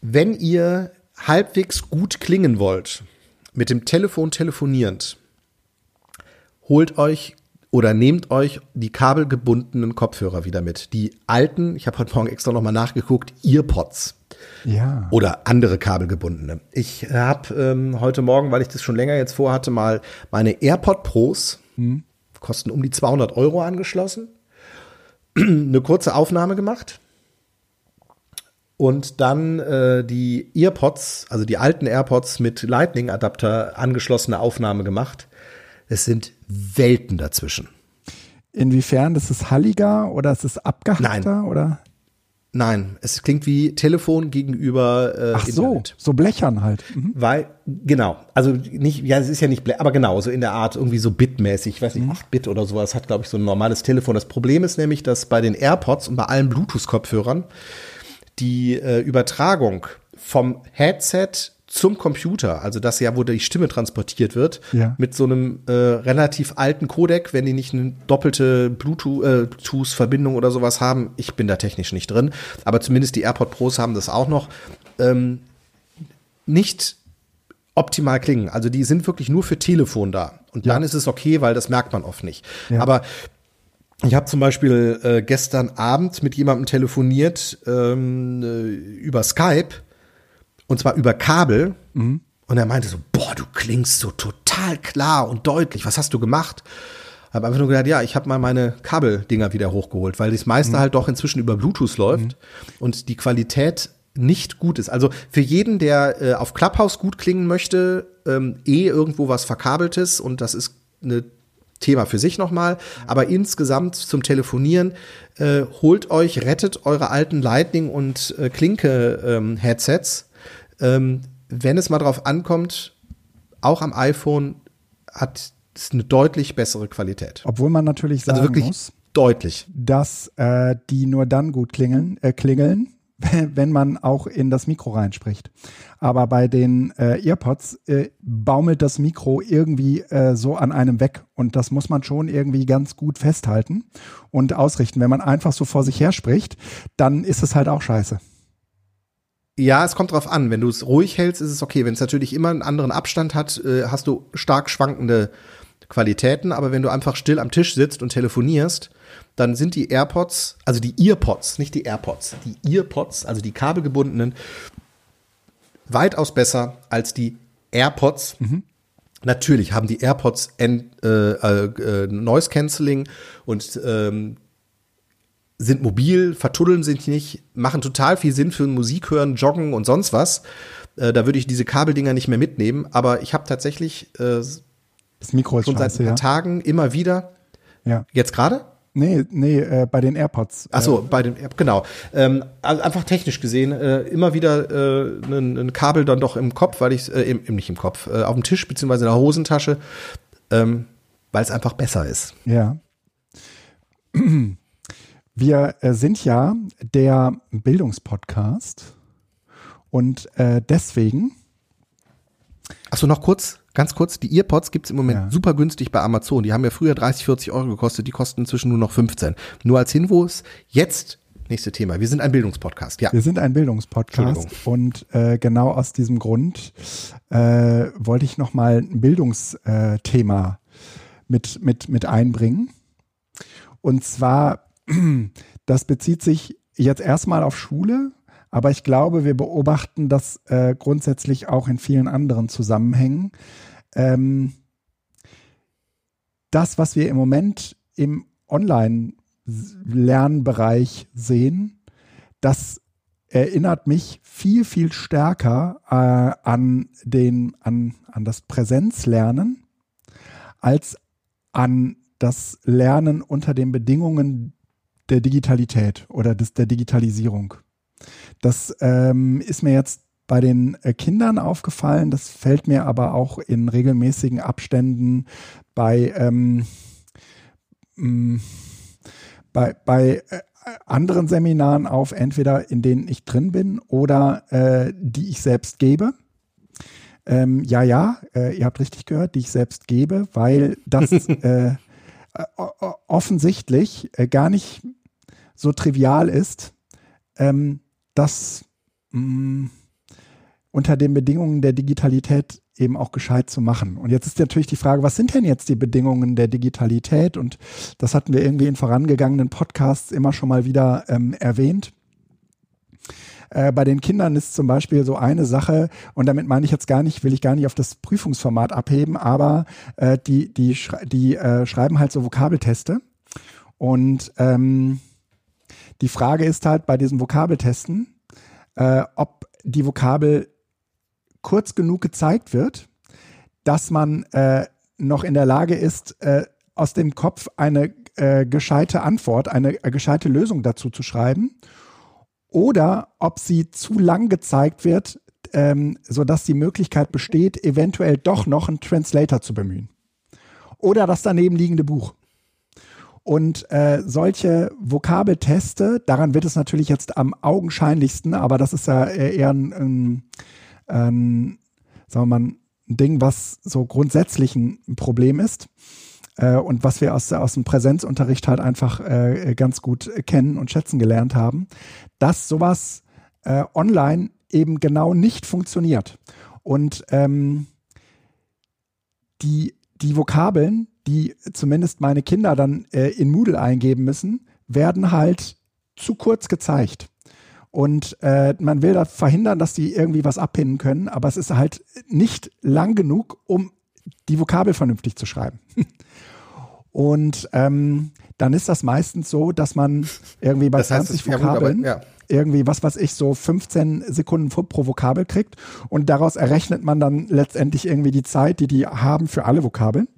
wenn ihr halbwegs gut klingen wollt, mit dem Telefon telefonierend, holt euch oder nehmt euch die kabelgebundenen Kopfhörer wieder mit. Die alten, ich habe heute Morgen extra nochmal nachgeguckt, Earpods Ja. oder andere kabelgebundene. Ich habe ähm, heute Morgen, weil ich das schon länger jetzt vorhatte, mal meine AirPod Pros, kosten um die 200 Euro angeschlossen, <clears throat> eine kurze Aufnahme gemacht und dann äh, die Earpods, also die alten AirPods mit Lightning-Adapter angeschlossene Aufnahme gemacht. Es sind Welten dazwischen. Inwiefern? Das ist halliger oder ist es abgehackter oder? Nein, es klingt wie Telefon gegenüber äh, Ach so, Internet. so blechern halt. Mhm. Weil, genau, also nicht, ja, es ist ja nicht, blä- aber genau, so in der Art irgendwie so bitmäßig, ich weiß nicht, 8 Bit oder sowas hat, glaube ich, so ein normales Telefon. Das Problem ist nämlich, dass bei den AirPods und bei allen Bluetooth-Kopfhörern die äh, Übertragung vom Headset zum Computer, also das ja, wo die Stimme transportiert wird, Ja. mit so einem äh, relativ alten Codec, wenn die nicht eine doppelte äh, Bluetooth-Verbindung oder sowas haben, ich bin da technisch nicht drin, aber zumindest die AirPod Pros haben das auch noch, ähm, nicht optimal klingen. Also die sind wirklich nur für Telefon da. Und Ja. dann ist es okay, weil das merkt man oft nicht. Ja. Aber ich habe zum Beispiel äh, gestern Abend mit jemandem telefoniert ähm, äh, über Skype und zwar über Kabel. Und er meinte so, boah, du klingst so total klar und deutlich. Was hast du gemacht? Habe einfach nur gesagt, ja, ich habe mal meine Kabeldinger wieder hochgeholt, weil das meiste halt doch inzwischen über Bluetooth läuft und die Qualität nicht gut ist. Also für jeden, der äh, auf Clubhouse gut klingen möchte, ähm, eh irgendwo was Verkabeltes und das ist eine Thema für sich nochmal. Aber insgesamt zum Telefonieren, äh, holt euch, rettet eure alten Lightning- und äh, Klinke-Headsets. Ähm, wenn es mal drauf ankommt, auch am iPhone hat es eine deutlich bessere Qualität. Obwohl man natürlich sagen Also wirklich muss, deutlich. dass äh, die nur dann gut klingeln, äh, klingeln, <laughs> wenn man auch in das Mikro reinspricht. Aber bei den äh, Earpods äh, baumelt das Mikro irgendwie äh, so an einem weg und das muss man schon irgendwie ganz gut festhalten und ausrichten. Wenn man einfach so vor sich her spricht, dann ist es halt auch scheiße. Ja, es kommt drauf an. Wenn du es ruhig hältst, ist es okay. Wenn es natürlich immer einen anderen Abstand hat, äh, hast du stark schwankende Qualitäten. Aber wenn du einfach still am Tisch sitzt und telefonierst, dann sind die AirPods, also die Earpods, nicht die AirPods, die Earpods, also die kabelgebundenen, weitaus besser als die AirPods. Natürlich haben die AirPods äh, äh, äh, Noise Cancelling und ähm, sind mobil, vertuddeln sich nicht, machen total viel Sinn für Musik hören, Joggen und sonst was. Äh, da würde ich diese Kabeldinger nicht mehr mitnehmen. Aber ich habe tatsächlich äh, Das Mikro ist schon seit scheiße, ein paar ja. Tagen immer wieder, ja. jetzt gerade? Nee, nee, äh, bei den AirPods. Ach so, bei dem, ja, genau. Ähm, also einfach technisch gesehen, äh, immer wieder äh, ein, ein Kabel dann doch im Kopf, weil ich äh, im, im, nicht im Kopf, äh, auf dem Tisch beziehungsweise in der Hosentasche, ähm, weil es einfach besser ist. Ja. <clears throat> Wir äh, sind ja der Bildungspodcast und äh, deswegen, Achso, noch kurz, ganz kurz, die Earpods gibt's im Moment Ja. super günstig bei Amazon. Die haben ja früher 30, 40 Euro gekostet, die kosten inzwischen nur noch 15. Nur als Hinweis, jetzt, nächste Thema, wir sind ein Bildungspodcast, ja. wir sind ein Bildungspodcast und äh, genau aus diesem Grund äh, wollte ich nochmal ein Bildungsthema mit, mit, mit einbringen. Und zwar, <clears throat> das bezieht sich jetzt erstmal auf Schule, aber ich glaube, wir beobachten das äh, grundsätzlich auch in vielen anderen Zusammenhängen. Ähm, das, was wir im Moment im Online-Lernbereich sehen, das erinnert mich viel, viel stärker äh, an, den, an, an das Präsenzlernen als an das Lernen unter den Bedingungen der Digitalität oder des, der Digitalisierung. Das ähm, ist mir jetzt bei den äh, Kindern aufgefallen, das fällt mir aber auch in regelmäßigen Abständen bei, ähm, mh, bei, bei äh, anderen Seminaren auf, entweder in denen ich drin bin oder äh, die ich selbst gebe. Ähm, ja, ja, äh, ihr habt richtig gehört, die ich selbst gebe, weil das <laughs> äh, offensichtlich äh, gar nicht so trivial ist, ähm, das mh, mm, unter den Bedingungen der Digitalität eben auch gescheit zu machen. Und jetzt ist natürlich die Frage, was sind denn jetzt die Bedingungen der Digitalität? Und das hatten wir irgendwie in vorangegangenen Podcasts immer schon mal wieder ähm, erwähnt. Äh, bei den Kindern ist zum Beispiel so eine Sache, und damit meine ich jetzt gar nicht, will ich gar nicht auf das Prüfungsformat abheben, aber äh, die, die, die äh, schreiben halt so Vokabelteste. Und ähm, die Frage ist halt bei diesen Vokabeltesten, äh, ob die Vokabel kurz genug gezeigt wird, dass man äh, noch in der Lage ist, äh, aus dem Kopf eine äh, gescheite Antwort, eine äh, gescheite Lösung dazu zu schreiben, oder ob sie zu lang gezeigt wird, ähm, sodass die Möglichkeit besteht, eventuell doch noch einen Translator zu bemühen. Oder das daneben liegende Buch. Und äh, solche Vokabelteste, daran wird es natürlich jetzt am augenscheinlichsten, aber das ist ja eher ein, ein, ein sagen wir mal, ein Ding, was so grundsätzlich ein Problem ist äh, und was wir aus, aus dem Präsenzunterricht halt einfach äh, ganz gut kennen und schätzen gelernt haben, dass sowas äh, online eben genau nicht funktioniert. Und ähm, die, die Vokabeln, die zumindest meine Kinder dann äh, in Moodle eingeben müssen, werden halt zu kurz gezeigt. Und äh, man will da verhindern, dass die irgendwie was abpinnen können, aber es ist halt nicht lang genug, um die Vokabel vernünftig zu schreiben. <laughs> Und ähm, dann ist das meistens so, dass man irgendwie bei das heißt, 20 Vokabeln ja, aber, ja. irgendwie, was weiß ich, so 15 Sekunden pro Vokabel kriegt und daraus errechnet man dann letztendlich irgendwie die Zeit, die die haben für alle Vokabeln.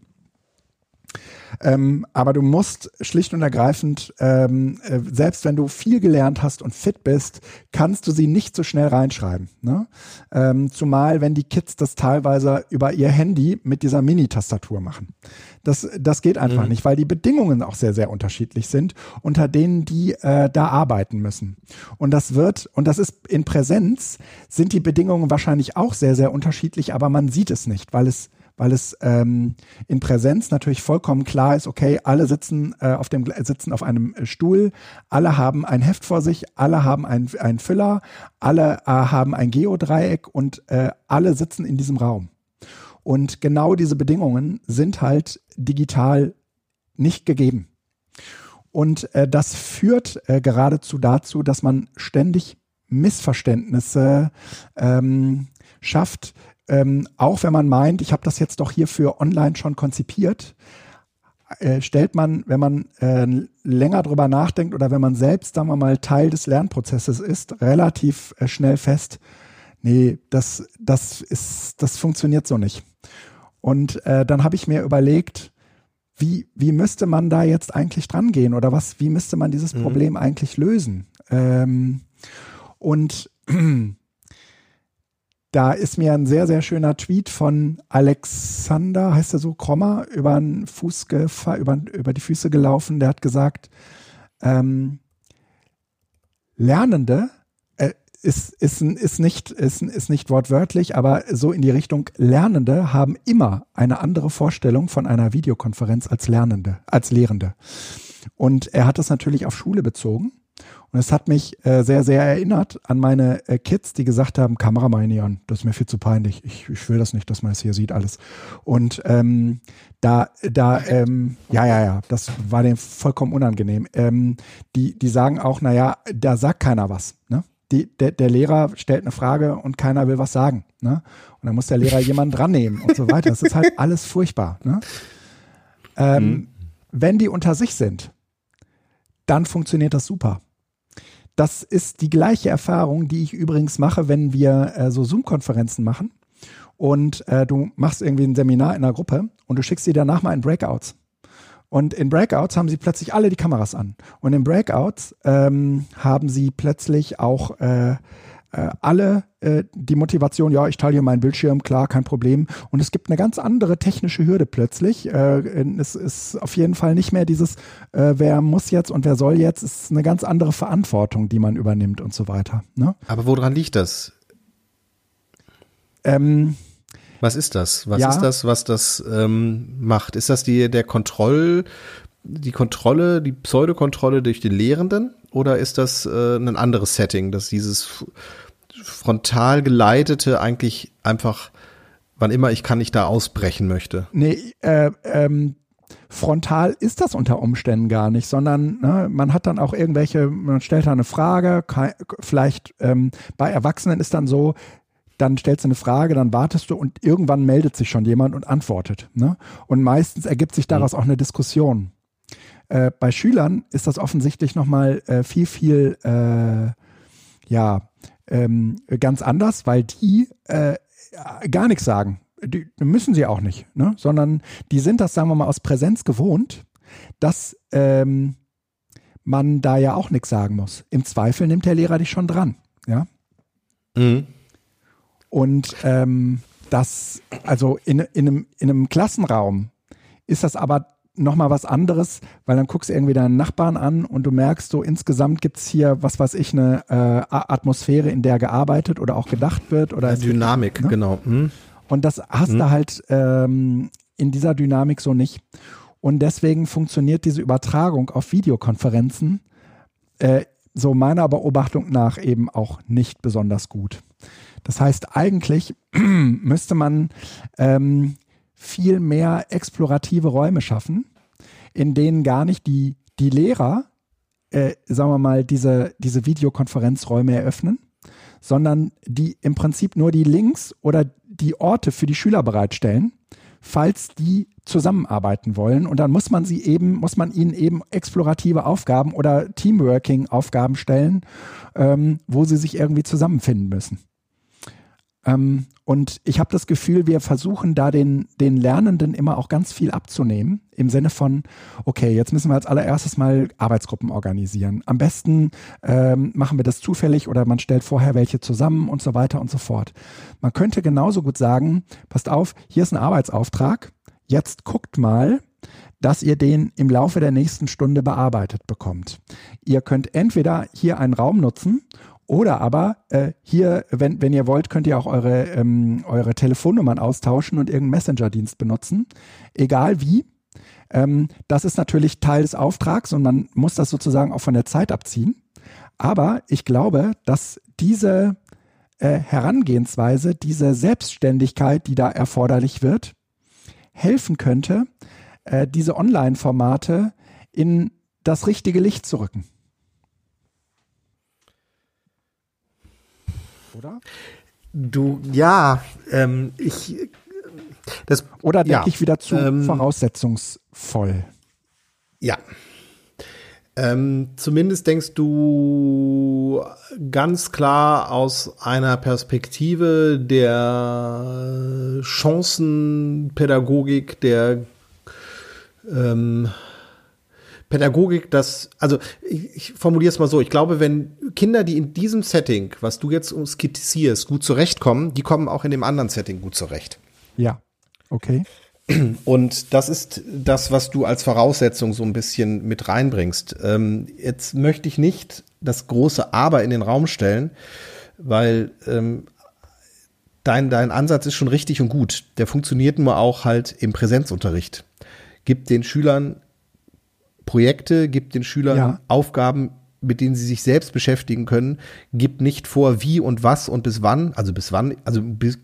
Ähm, aber du musst schlicht und ergreifend, ähm, äh, selbst wenn du viel gelernt hast und fit bist, kannst du sie nicht so schnell reinschreiben. Ne? Ähm, zumal, wenn die Kids das teilweise über ihr Handy mit dieser Mini-Tastatur machen. Das, das geht einfach mhm. nicht, weil die Bedingungen auch sehr, sehr unterschiedlich sind, unter denen die äh, da arbeiten müssen. Und das wird, und das ist in Präsenz, sind die Bedingungen wahrscheinlich auch sehr, sehr unterschiedlich, aber man sieht es nicht, weil es weil es ähm, in Präsenz natürlich vollkommen klar ist, okay, alle sitzen äh, auf dem sitzen auf einem äh, Stuhl, alle haben ein Heft vor sich, alle haben ein, ein Füller, alle äh, haben ein Geodreieck und äh, alle sitzen in diesem Raum. Und genau diese Bedingungen sind halt digital nicht gegeben. Und äh, das führt äh, geradezu dazu, dass man ständig Missverständnisse ähm, schafft, ähm, auch wenn man meint, ich habe das jetzt doch hier für online schon konzipiert, äh, stellt man, wenn man äh, länger drüber nachdenkt oder wenn man selbst, sagen wir mal, Teil des Lernprozesses ist, relativ äh, schnell fest, nee, das, das ist, das funktioniert so nicht. Und äh, dann habe ich mir überlegt, wie, wie müsste man da jetzt eigentlich dran gehen oder was, wie müsste man dieses mhm. Problem eigentlich lösen? Ähm, und <clears throat> Da ist mir ein sehr, sehr schöner Tweet von Alexander, heißt er so, Krommer, über, den Fuß über, über die Füße gelaufen. Der hat gesagt, ähm, Lernende äh, ist, ist, ist, nicht, ist, ist nicht wortwörtlich, aber so in die Richtung, Lernende haben immer eine andere Vorstellung von einer Videokonferenz als Lernende, als Lehrende. Und er hat das natürlich auf Schule bezogen. Und es hat mich äh, sehr, sehr erinnert an meine äh, Kids, die gesagt haben, Kamera mal nie an, das ist mir viel zu peinlich. Ich, ich will das nicht, dass man es hier sieht alles. Und ähm, da, da, ähm, ja, ja, ja, das war dem vollkommen unangenehm. Ähm, die, die sagen auch, naja, da sagt keiner was. Ne? Die, der, der Lehrer stellt eine Frage und keiner will was sagen. Ne? Und dann muss der Lehrer jemanden dran nehmen und so weiter. Das ist halt <laughs> alles furchtbar. Ne? Ähm, mhm. Wenn die unter sich sind, dann funktioniert das super. Das ist die gleiche Erfahrung, die ich übrigens mache, wenn wir äh, so Zoom-Konferenzen machen und äh, du machst irgendwie ein Seminar in einer Gruppe und du schickst sie danach mal in Breakouts. Und in Breakouts haben sie plötzlich alle die Kameras an. Und in Breakouts ähm, haben sie plötzlich auch äh, alle äh, die Motivation, ja, ich teile hier meinen Bildschirm, klar, kein Problem. Und es gibt eine ganz andere technische Hürde plötzlich. Äh, es ist auf jeden Fall nicht mehr dieses, äh, wer muss jetzt und wer soll jetzt, es ist eine ganz andere Verantwortung, die man übernimmt und so weiter. Ne? Aber woran liegt das? Ähm, Was ist das? Was Ja. ist das, was das ähm, macht? Ist das die der Kontroll, die Kontrolle, die Pseudokontrolle durch den Lehrenden oder ist das äh, ein anderes Setting, dass dieses frontal geleitete eigentlich einfach, wann immer ich kann, ich da ausbrechen möchte? Nee, äh, ähm, frontal ist das unter Umständen gar nicht, sondern ne, man hat dann auch irgendwelche, man stellt da eine Frage, vielleicht ähm, bei Erwachsenen ist dann so, dann stellst du eine Frage, dann wartest du und irgendwann meldet sich schon jemand und antwortet. Ne? Und meistens ergibt sich daraus auch eine Diskussion. Äh, bei Schülern ist das offensichtlich nochmal äh, viel, viel, äh, ja, ähm, ganz anders, weil die äh, gar nichts sagen. Die müssen sie auch nicht, ne? sondern die sind das, sagen wir mal, aus Präsenz gewohnt, dass ähm, man da ja auch nichts sagen muss. Im Zweifel nimmt der Lehrer dich schon dran. Ja? Mhm. Und ähm, das, also in, in, einem, in einem Klassenraum ist das aber nochmal was anderes, weil dann guckst du irgendwie deinen Nachbarn an und du merkst so, insgesamt gibt's hier, was weiß ich, eine äh, Atmosphäre, in der gearbeitet oder auch gedacht wird. Oder es wird- Dynamik, ne? genau. Mhm. Und das hast du halt ähm, in dieser Dynamik so nicht. Und deswegen funktioniert diese Übertragung auf Videokonferenzen äh, so meiner Beobachtung nach eben auch nicht besonders gut. Das heißt, eigentlich <clears throat> müsste man ähm, viel mehr explorative Räume schaffen, in denen gar nicht die, die Lehrer, äh, sagen wir mal, diese, diese Videokonferenzräume eröffnen, sondern die im Prinzip nur die Links oder die Orte für die Schüler bereitstellen, falls die zusammenarbeiten wollen. Und dann muss man sie eben, muss man ihnen eben explorative Aufgaben oder Teamworking-Aufgaben stellen, ähm, wo sie sich irgendwie zusammenfinden müssen. Ähm, und ich habe das Gefühl, wir versuchen da den, den Lernenden immer auch ganz viel abzunehmen, im Sinne von, okay, jetzt müssen wir als allererstes mal Arbeitsgruppen organisieren. Am besten ähm, machen wir das zufällig oder man stellt vorher welche zusammen und so weiter und so fort. Man könnte genauso gut sagen, passt auf, hier ist ein Arbeitsauftrag, jetzt guckt mal, dass ihr den im Laufe der nächsten Stunde bearbeitet bekommt. Ihr könnt entweder hier einen Raum nutzen oder aber äh, hier, wenn, wenn ihr wollt, könnt ihr auch eure, ähm, eure Telefonnummern austauschen und irgendeinen Messenger-Dienst benutzen. Egal wie. Ähm, das ist natürlich Teil des Auftrags und man muss das sozusagen auch von der Zeit abziehen. Aber ich glaube, dass diese äh, Herangehensweise, diese Selbstständigkeit, die da erforderlich wird, helfen könnte, äh, diese Online-Formate in das richtige Licht zu rücken. Oder? Du, ja, ähm, ich, das, Oder denke Ja, ich wieder zu ähm, voraussetzungsvoll? ja. Ähm, zumindest denkst du ganz klar aus einer Perspektive der Chancenpädagogik, der ähm, Pädagogik, das, also ich, ich formuliere es mal so, ich glaube, wenn Kinder, die in diesem Setting, was du jetzt skizzierst, gut zurechtkommen, die kommen auch in dem anderen Setting gut zurecht. Ja. Okay. Und das ist das, was du als Voraussetzung so ein bisschen mit reinbringst. Ähm, jetzt möchte ich nicht das große Aber in den Raum stellen, weil ähm, dein, dein Ansatz ist schon richtig und gut. Der funktioniert nur auch halt im Präsenzunterricht. Gibt den Schülern Projekte, gibt den Schülern Ja. Aufgaben, mit denen sie sich selbst beschäftigen können, gibt nicht vor, wie und was und bis wann, also bis wann, also bis,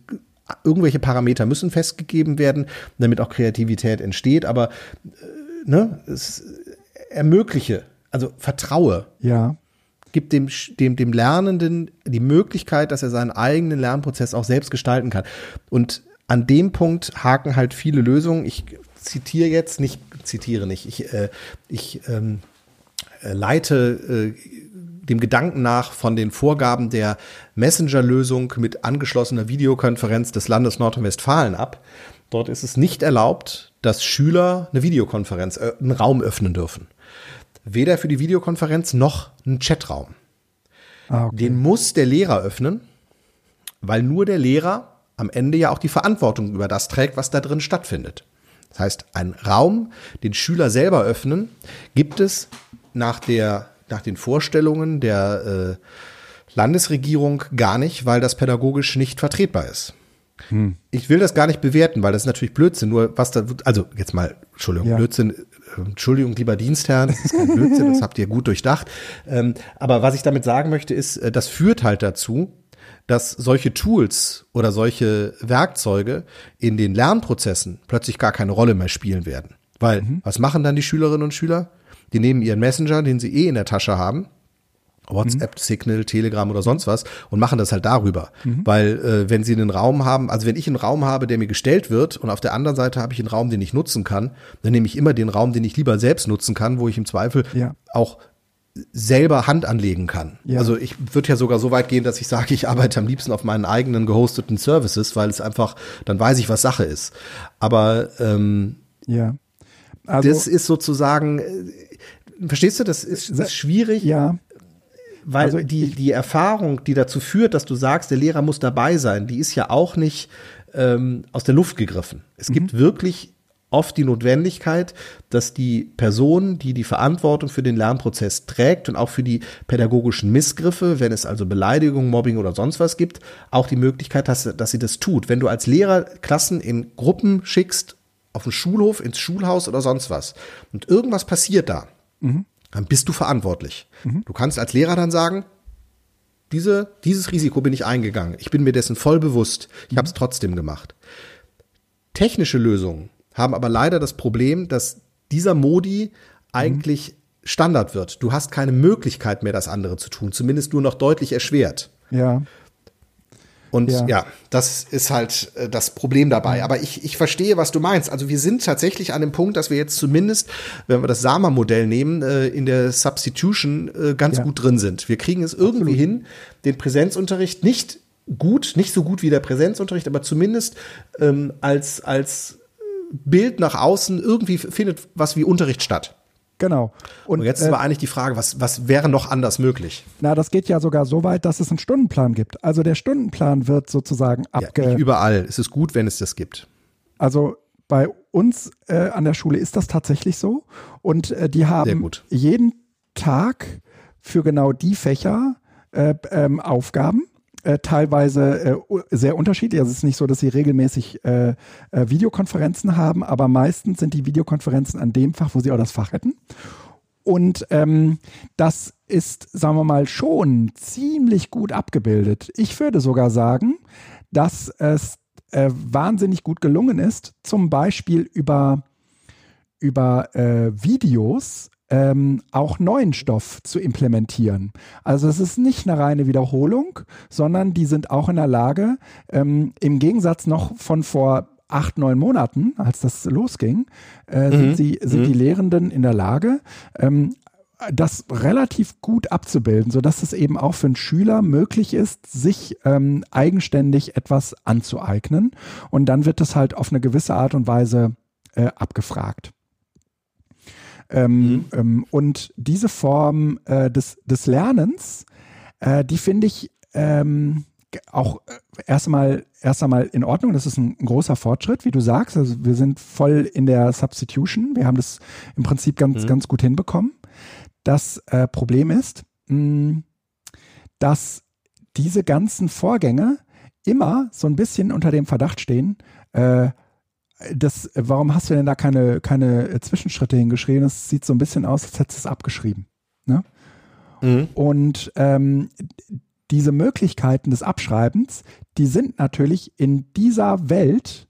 irgendwelche Parameter müssen festgegeben werden, damit auch Kreativität entsteht, aber äh, ne, es ermögliche, also vertraue, Ja. gibt dem, dem, dem Lernenden die Möglichkeit, dass er seinen eigenen Lernprozess auch selbst gestalten kann. Und an dem Punkt haken halt viele Lösungen. Ich zitiere jetzt, nicht zitiere nicht, ich, äh, ich ähm, äh, leite äh, dem Gedanken nach von den Vorgaben der Messenger-Lösung mit angeschlossener Videokonferenz des Landes Nordrhein-Westfalen ab. Dort ist es nicht erlaubt, dass Schüler eine Videokonferenz, äh, einen Raum öffnen dürfen. Weder für die Videokonferenz noch einen Chatraum. Ah, okay. Den muss der Lehrer öffnen, weil nur der Lehrer am Ende ja auch die Verantwortung über das trägt, was da drin stattfindet. Das heißt, ein Raum, den Schüler selber öffnen, gibt es nach, der, nach den Vorstellungen der äh, Landesregierung gar nicht, weil das pädagogisch nicht vertretbar ist. Hm. Ich will das gar nicht bewerten, weil das ist natürlich Blödsinn. Nur was da, also jetzt mal, Entschuldigung, ja. Blödsinn, äh, Entschuldigung, lieber Dienstherrn, das ist kein Blödsinn, das habt ihr gut durchdacht. Ähm, aber was ich damit sagen möchte, ist, äh, das führt halt dazu, dass solche Tools oder solche Werkzeuge in den Lernprozessen plötzlich gar keine Rolle mehr spielen werden. Weil, mhm. was machen dann die Schülerinnen und Schüler? Die nehmen ihren Messenger, den sie eh in der Tasche haben, WhatsApp, mhm. Signal, Telegram oder sonst was und machen das halt darüber. Mhm. Weil äh, wenn sie einen Raum haben, also wenn ich einen Raum habe, der mir gestellt wird und auf der anderen Seite habe ich einen Raum, den ich nutzen kann, dann nehme ich immer den Raum, den ich lieber selbst nutzen kann, wo ich im Zweifel ja. auch selber Hand anlegen kann. Ja. Also ich würde ja sogar so weit gehen, dass ich sage, ich arbeite am liebsten auf meinen eigenen gehosteten Services, weil es einfach, dann weiß ich, was Sache ist. Aber ähm, ja. Also, das ist sozusagen, äh, verstehst du, das ist, ist schwierig. Ja. Weil also die, die Erfahrung, die dazu führt, dass du sagst, der Lehrer muss dabei sein, die ist ja auch nicht ähm, aus der Luft gegriffen. Es mhm. gibt wirklich oft die Notwendigkeit, dass die Person, die die Verantwortung für den Lernprozess trägt und auch für die pädagogischen Missgriffe, wenn es also Beleidigung, Mobbing oder sonst was gibt, auch die Möglichkeit hat, dass sie das tut. Wenn du als Lehrer Klassen in Gruppen schickst, auf den Schulhof, ins Schulhaus oder sonst was, und irgendwas passiert da, mhm dann bist du verantwortlich. Mhm. Du kannst als Lehrer dann sagen, diese, dieses Risiko bin ich eingegangen. Ich bin mir dessen voll bewusst. Ich mhm. habe es trotzdem gemacht. Technische Lösungen haben aber leider das Problem, dass dieser Modi eigentlich mhm. Standard wird. Du hast keine Möglichkeit mehr, das andere zu tun, zumindest nur noch deutlich erschwert. Ja. Und ja. ja. das ist halt äh, das Problem dabei. Aber ich, ich verstehe, was du meinst. Also wir sind tatsächlich an dem Punkt, dass wir jetzt zumindest, wenn wir das Sama-Modell nehmen, äh, in der Substitution äh, ganz ja. gut drin sind. Wir kriegen es irgendwie Absolut. hin, den Präsenzunterricht nicht gut, nicht so gut wie der Präsenzunterricht, aber zumindest ähm, als, als Bild nach außen irgendwie findet was wie Unterricht statt. Genau. Und, und jetzt ist äh, aber eigentlich die Frage, was, was wäre noch anders möglich? Na, das geht ja sogar so weit, dass es einen Stundenplan gibt. Also der Stundenplan wird sozusagen abge... Ja, nicht überall. Es ist gut, wenn es das gibt. Also bei uns äh, an der Schule ist das tatsächlich so. Und äh, die haben jeden Tag für genau die Fächer äh, ähm, Aufgaben äh, teilweise äh, sehr unterschiedlich. Also es ist nicht so, dass sie regelmäßig äh, äh, Videokonferenzen haben, aber meistens sind die Videokonferenzen an dem Fach, wo sie auch das Fach hätten. Und ähm, das ist, sagen wir mal, schon ziemlich gut abgebildet. Ich würde sogar sagen, dass es äh, wahnsinnig gut gelungen ist, zum Beispiel über, über äh, Videos ähm, auch neuen Stoff zu implementieren. Also es ist nicht eine reine Wiederholung, sondern die sind auch in der Lage, ähm, im Gegensatz noch von vor acht, neun Monaten, als das losging, äh, mhm. sind, sie, sind mhm. die Lehrenden in der Lage, ähm, das relativ gut abzubilden, sodass es eben auch für einen Schüler möglich ist, sich ähm, eigenständig etwas anzueignen. Und dann wird das halt auf eine gewisse Art und Weise äh, abgefragt. Ähm, mhm. ähm, und diese Form äh, des, des Lernens, äh, die finde ich ähm, auch äh, erst einmal, erst einmal in Ordnung. Das ist ein, ein, großer Fortschritt, wie du sagst. Also wir sind voll in der Substitution. Wir haben das im Prinzip ganz, mhm. ganz gut hinbekommen. Das äh, Problem ist, mh, dass diese ganzen Vorgänge immer so ein bisschen unter dem Verdacht stehen, äh, das, warum hast du denn da keine, keine Zwischenschritte hingeschrieben? Das sieht so ein bisschen aus, als hättest du es abgeschrieben. Ne? Mhm. Und ähm, diese Möglichkeiten des Abschreibens, die sind natürlich in dieser Welt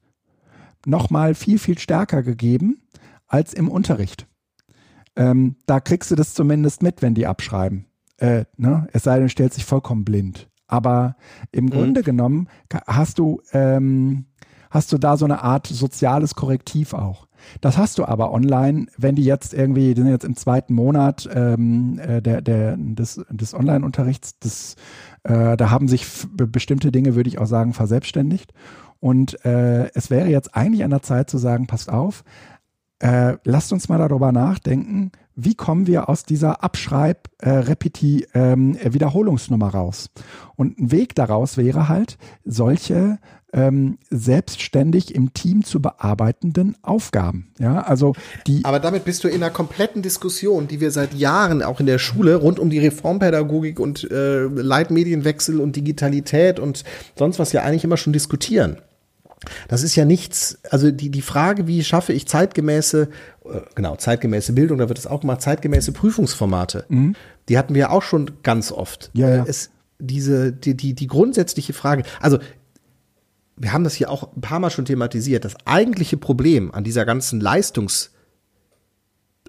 nochmal viel, viel stärker gegeben als im Unterricht. Ähm, da kriegst du das zumindest mit, wenn die abschreiben. Äh, ne? Es sei denn, du stellst dich vollkommen blind. Aber im mhm. Grunde genommen hast du ähm, hast du da so eine Art soziales Korrektiv auch. Das hast du aber online, wenn die jetzt irgendwie, die sind jetzt im zweiten Monat ähm, äh, der, der, des, des Online-Unterrichts, äh, da haben sich bestimmte Dinge, würde ich auch sagen, verselbstständigt. Und äh, es wäre jetzt eigentlich an der Zeit zu sagen, passt auf, äh, lasst uns mal darüber nachdenken, wie kommen wir aus dieser Abschreib, äh, Repeti, ähm, Wiederholungsnummer raus? Und ein Weg daraus wäre halt, solche ähm, selbstständig im Team zu bearbeitenden Aufgaben. Ja, also die. Aber damit bist du in einer kompletten Diskussion, die wir seit Jahren auch in der Schule rund um die Reformpädagogik und äh, Leitmedienwechsel und Digitalität und sonst was ja eigentlich immer schon diskutieren. Das ist ja nichts, also die, die Frage, wie schaffe ich zeitgemäße, äh, genau, zeitgemäße Bildung, da wird es auch gemacht, zeitgemäße Prüfungsformate. Mhm. Die hatten wir auch schon ganz oft. Ja, ja. Es, diese, die, die, die grundsätzliche Frage, also wir haben das hier auch ein paar Mal schon thematisiert, das eigentliche Problem an dieser ganzen Leistungs-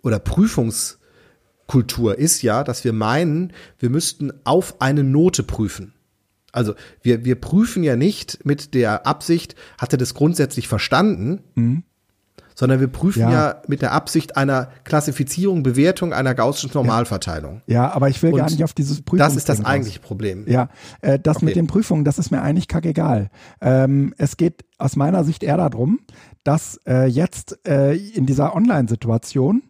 oder Prüfungskultur ist ja, dass wir meinen, wir müssten auf eine Note prüfen. Also wir, wir prüfen ja nicht mit der Absicht, hat er das grundsätzlich verstanden, mhm. Sondern wir prüfen ja. ja. mit der Absicht einer Klassifizierung, Bewertung einer gaußschen Normalverteilung. Ja, ja aber ich will Und gar nicht auf dieses Prüfung. Das ist das eigentliche Problem. Ja, äh, das okay. mit den Prüfungen, das ist mir eigentlich kackegal. Ähm, es geht aus meiner Sicht eher darum, dass äh, jetzt äh, in dieser Online-Situation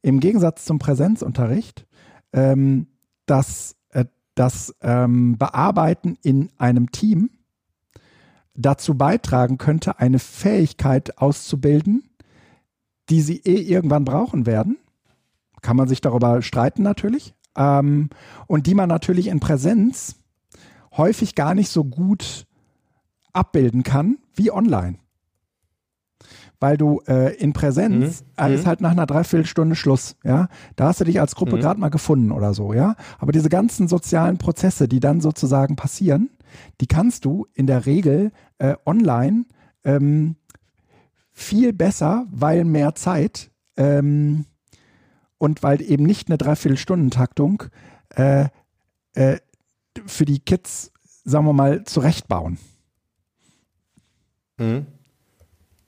im Gegensatz zum Präsenzunterricht ähm, dass das ähm, Bearbeiten in einem Team dazu beitragen könnte, eine Fähigkeit auszubilden, die sie eh irgendwann brauchen werden. Kann man sich darüber streiten natürlich. Ähm, und die man natürlich in Präsenz häufig gar nicht so gut abbilden kann wie online weil du äh, in Präsenz mhm. äh, ist mhm. halt nach einer Dreiviertelstunde Schluss, ja. Da hast du dich als Gruppe mhm. gerade mal gefunden oder so, ja. Aber diese ganzen sozialen Prozesse, die dann sozusagen passieren, die kannst du in der Regel äh, online ähm, viel besser, weil mehr Zeit ähm, und weil eben nicht eine Dreiviertelstunden-Taktung äh, äh, für die Kids, sagen wir mal, zurechtbauen. Mhm.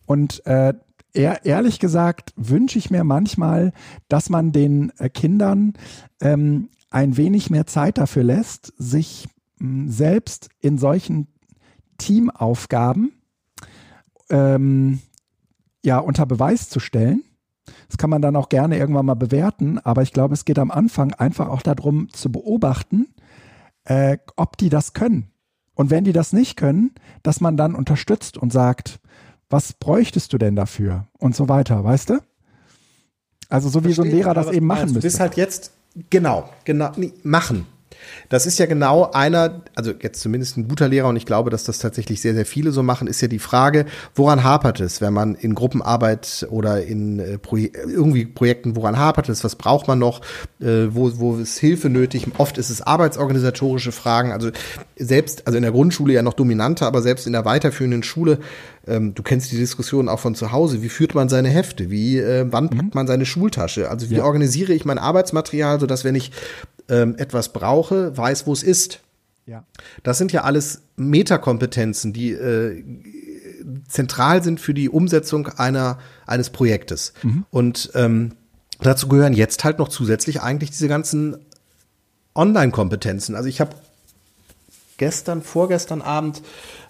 Und äh, ehrlich gesagt wünsche ich mir manchmal, dass man den äh, Kindern ähm, ein wenig mehr Zeit dafür lässt, sich mh, hm, selbst in solchen Teamaufgaben ähm, ja unter Beweis zu stellen. Das kann man dann auch gerne irgendwann mal bewerten, aber ich glaube, es geht am Anfang einfach auch darum zu beobachten, äh, ob die das können. Und wenn die das nicht können, dass man dann unterstützt und sagt, was bräuchtest du denn dafür und so weiter, weißt du? Also so wie Verstehe, so ein Lehrer das eben machen müsste. Du bist halt jetzt, genau, genau, nee, machen. Das ist ja genau einer, also jetzt zumindest ein guter Lehrer und ich glaube, dass das tatsächlich sehr, sehr viele so machen, ist ja die Frage, woran hapert es, wenn man in Gruppenarbeit oder in äh, Proje irgendwie Projekten, woran hapert es, was braucht man noch, äh, wo, wo ist Hilfe nötig? Oft ist es arbeitsorganisatorische Fragen, also selbst, also in der Grundschule ja noch dominanter, aber selbst in der weiterführenden Schule ähm, du kennst die Diskussion auch von zu Hause. Wie führt man seine Hefte? Wie, äh, wann packt mhm. man seine Schultasche? Also wie ja. organisiere ich mein Arbeitsmaterial, sodass wenn ich ähm, etwas brauche, weiß, wo es ist. Ja. Das sind ja alles Metakompetenzen, die äh, zentral sind für die Umsetzung einer, eines Projektes. Mhm. Und ähm, dazu gehören jetzt halt noch zusätzlich eigentlich diese ganzen Online-Kompetenzen. Also ich habe gestern, vorgestern Abend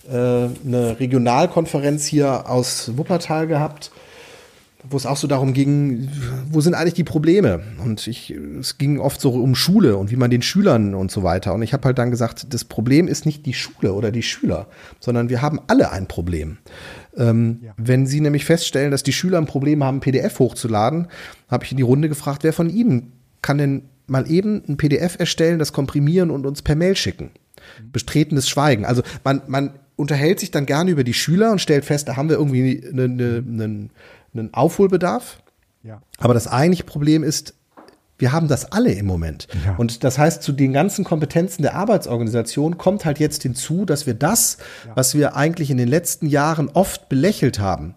äh, eine Regionalkonferenz hier aus Wuppertal gehabt wo es auch so darum ging, wo sind eigentlich die Probleme? Und ich, es ging oft so um Schule und wie man den Schülern und so weiter. Und ich habe halt dann gesagt, das Problem ist nicht die Schule oder die Schüler, sondern wir haben alle ein Problem. Ähm, ja. Wenn Sie nämlich feststellen, dass die Schüler ein Problem haben, PDF hochzuladen, habe ich in die Runde gefragt, wer von Ihnen kann denn mal eben ein PDF erstellen, das komprimieren und uns per Mail schicken? Bestretenes Schweigen. Also man, man unterhält sich dann gerne über die Schüler und stellt fest, da haben wir irgendwie einen eine, eine einen Aufholbedarf. Ja. Aber das eigentliche Problem ist, wir haben das alle im Moment. Ja. Und das heißt, zu den ganzen Kompetenzen der Arbeitsorganisation kommt halt jetzt hinzu, dass wir das, ja. was wir eigentlich in den letzten Jahren oft belächelt haben,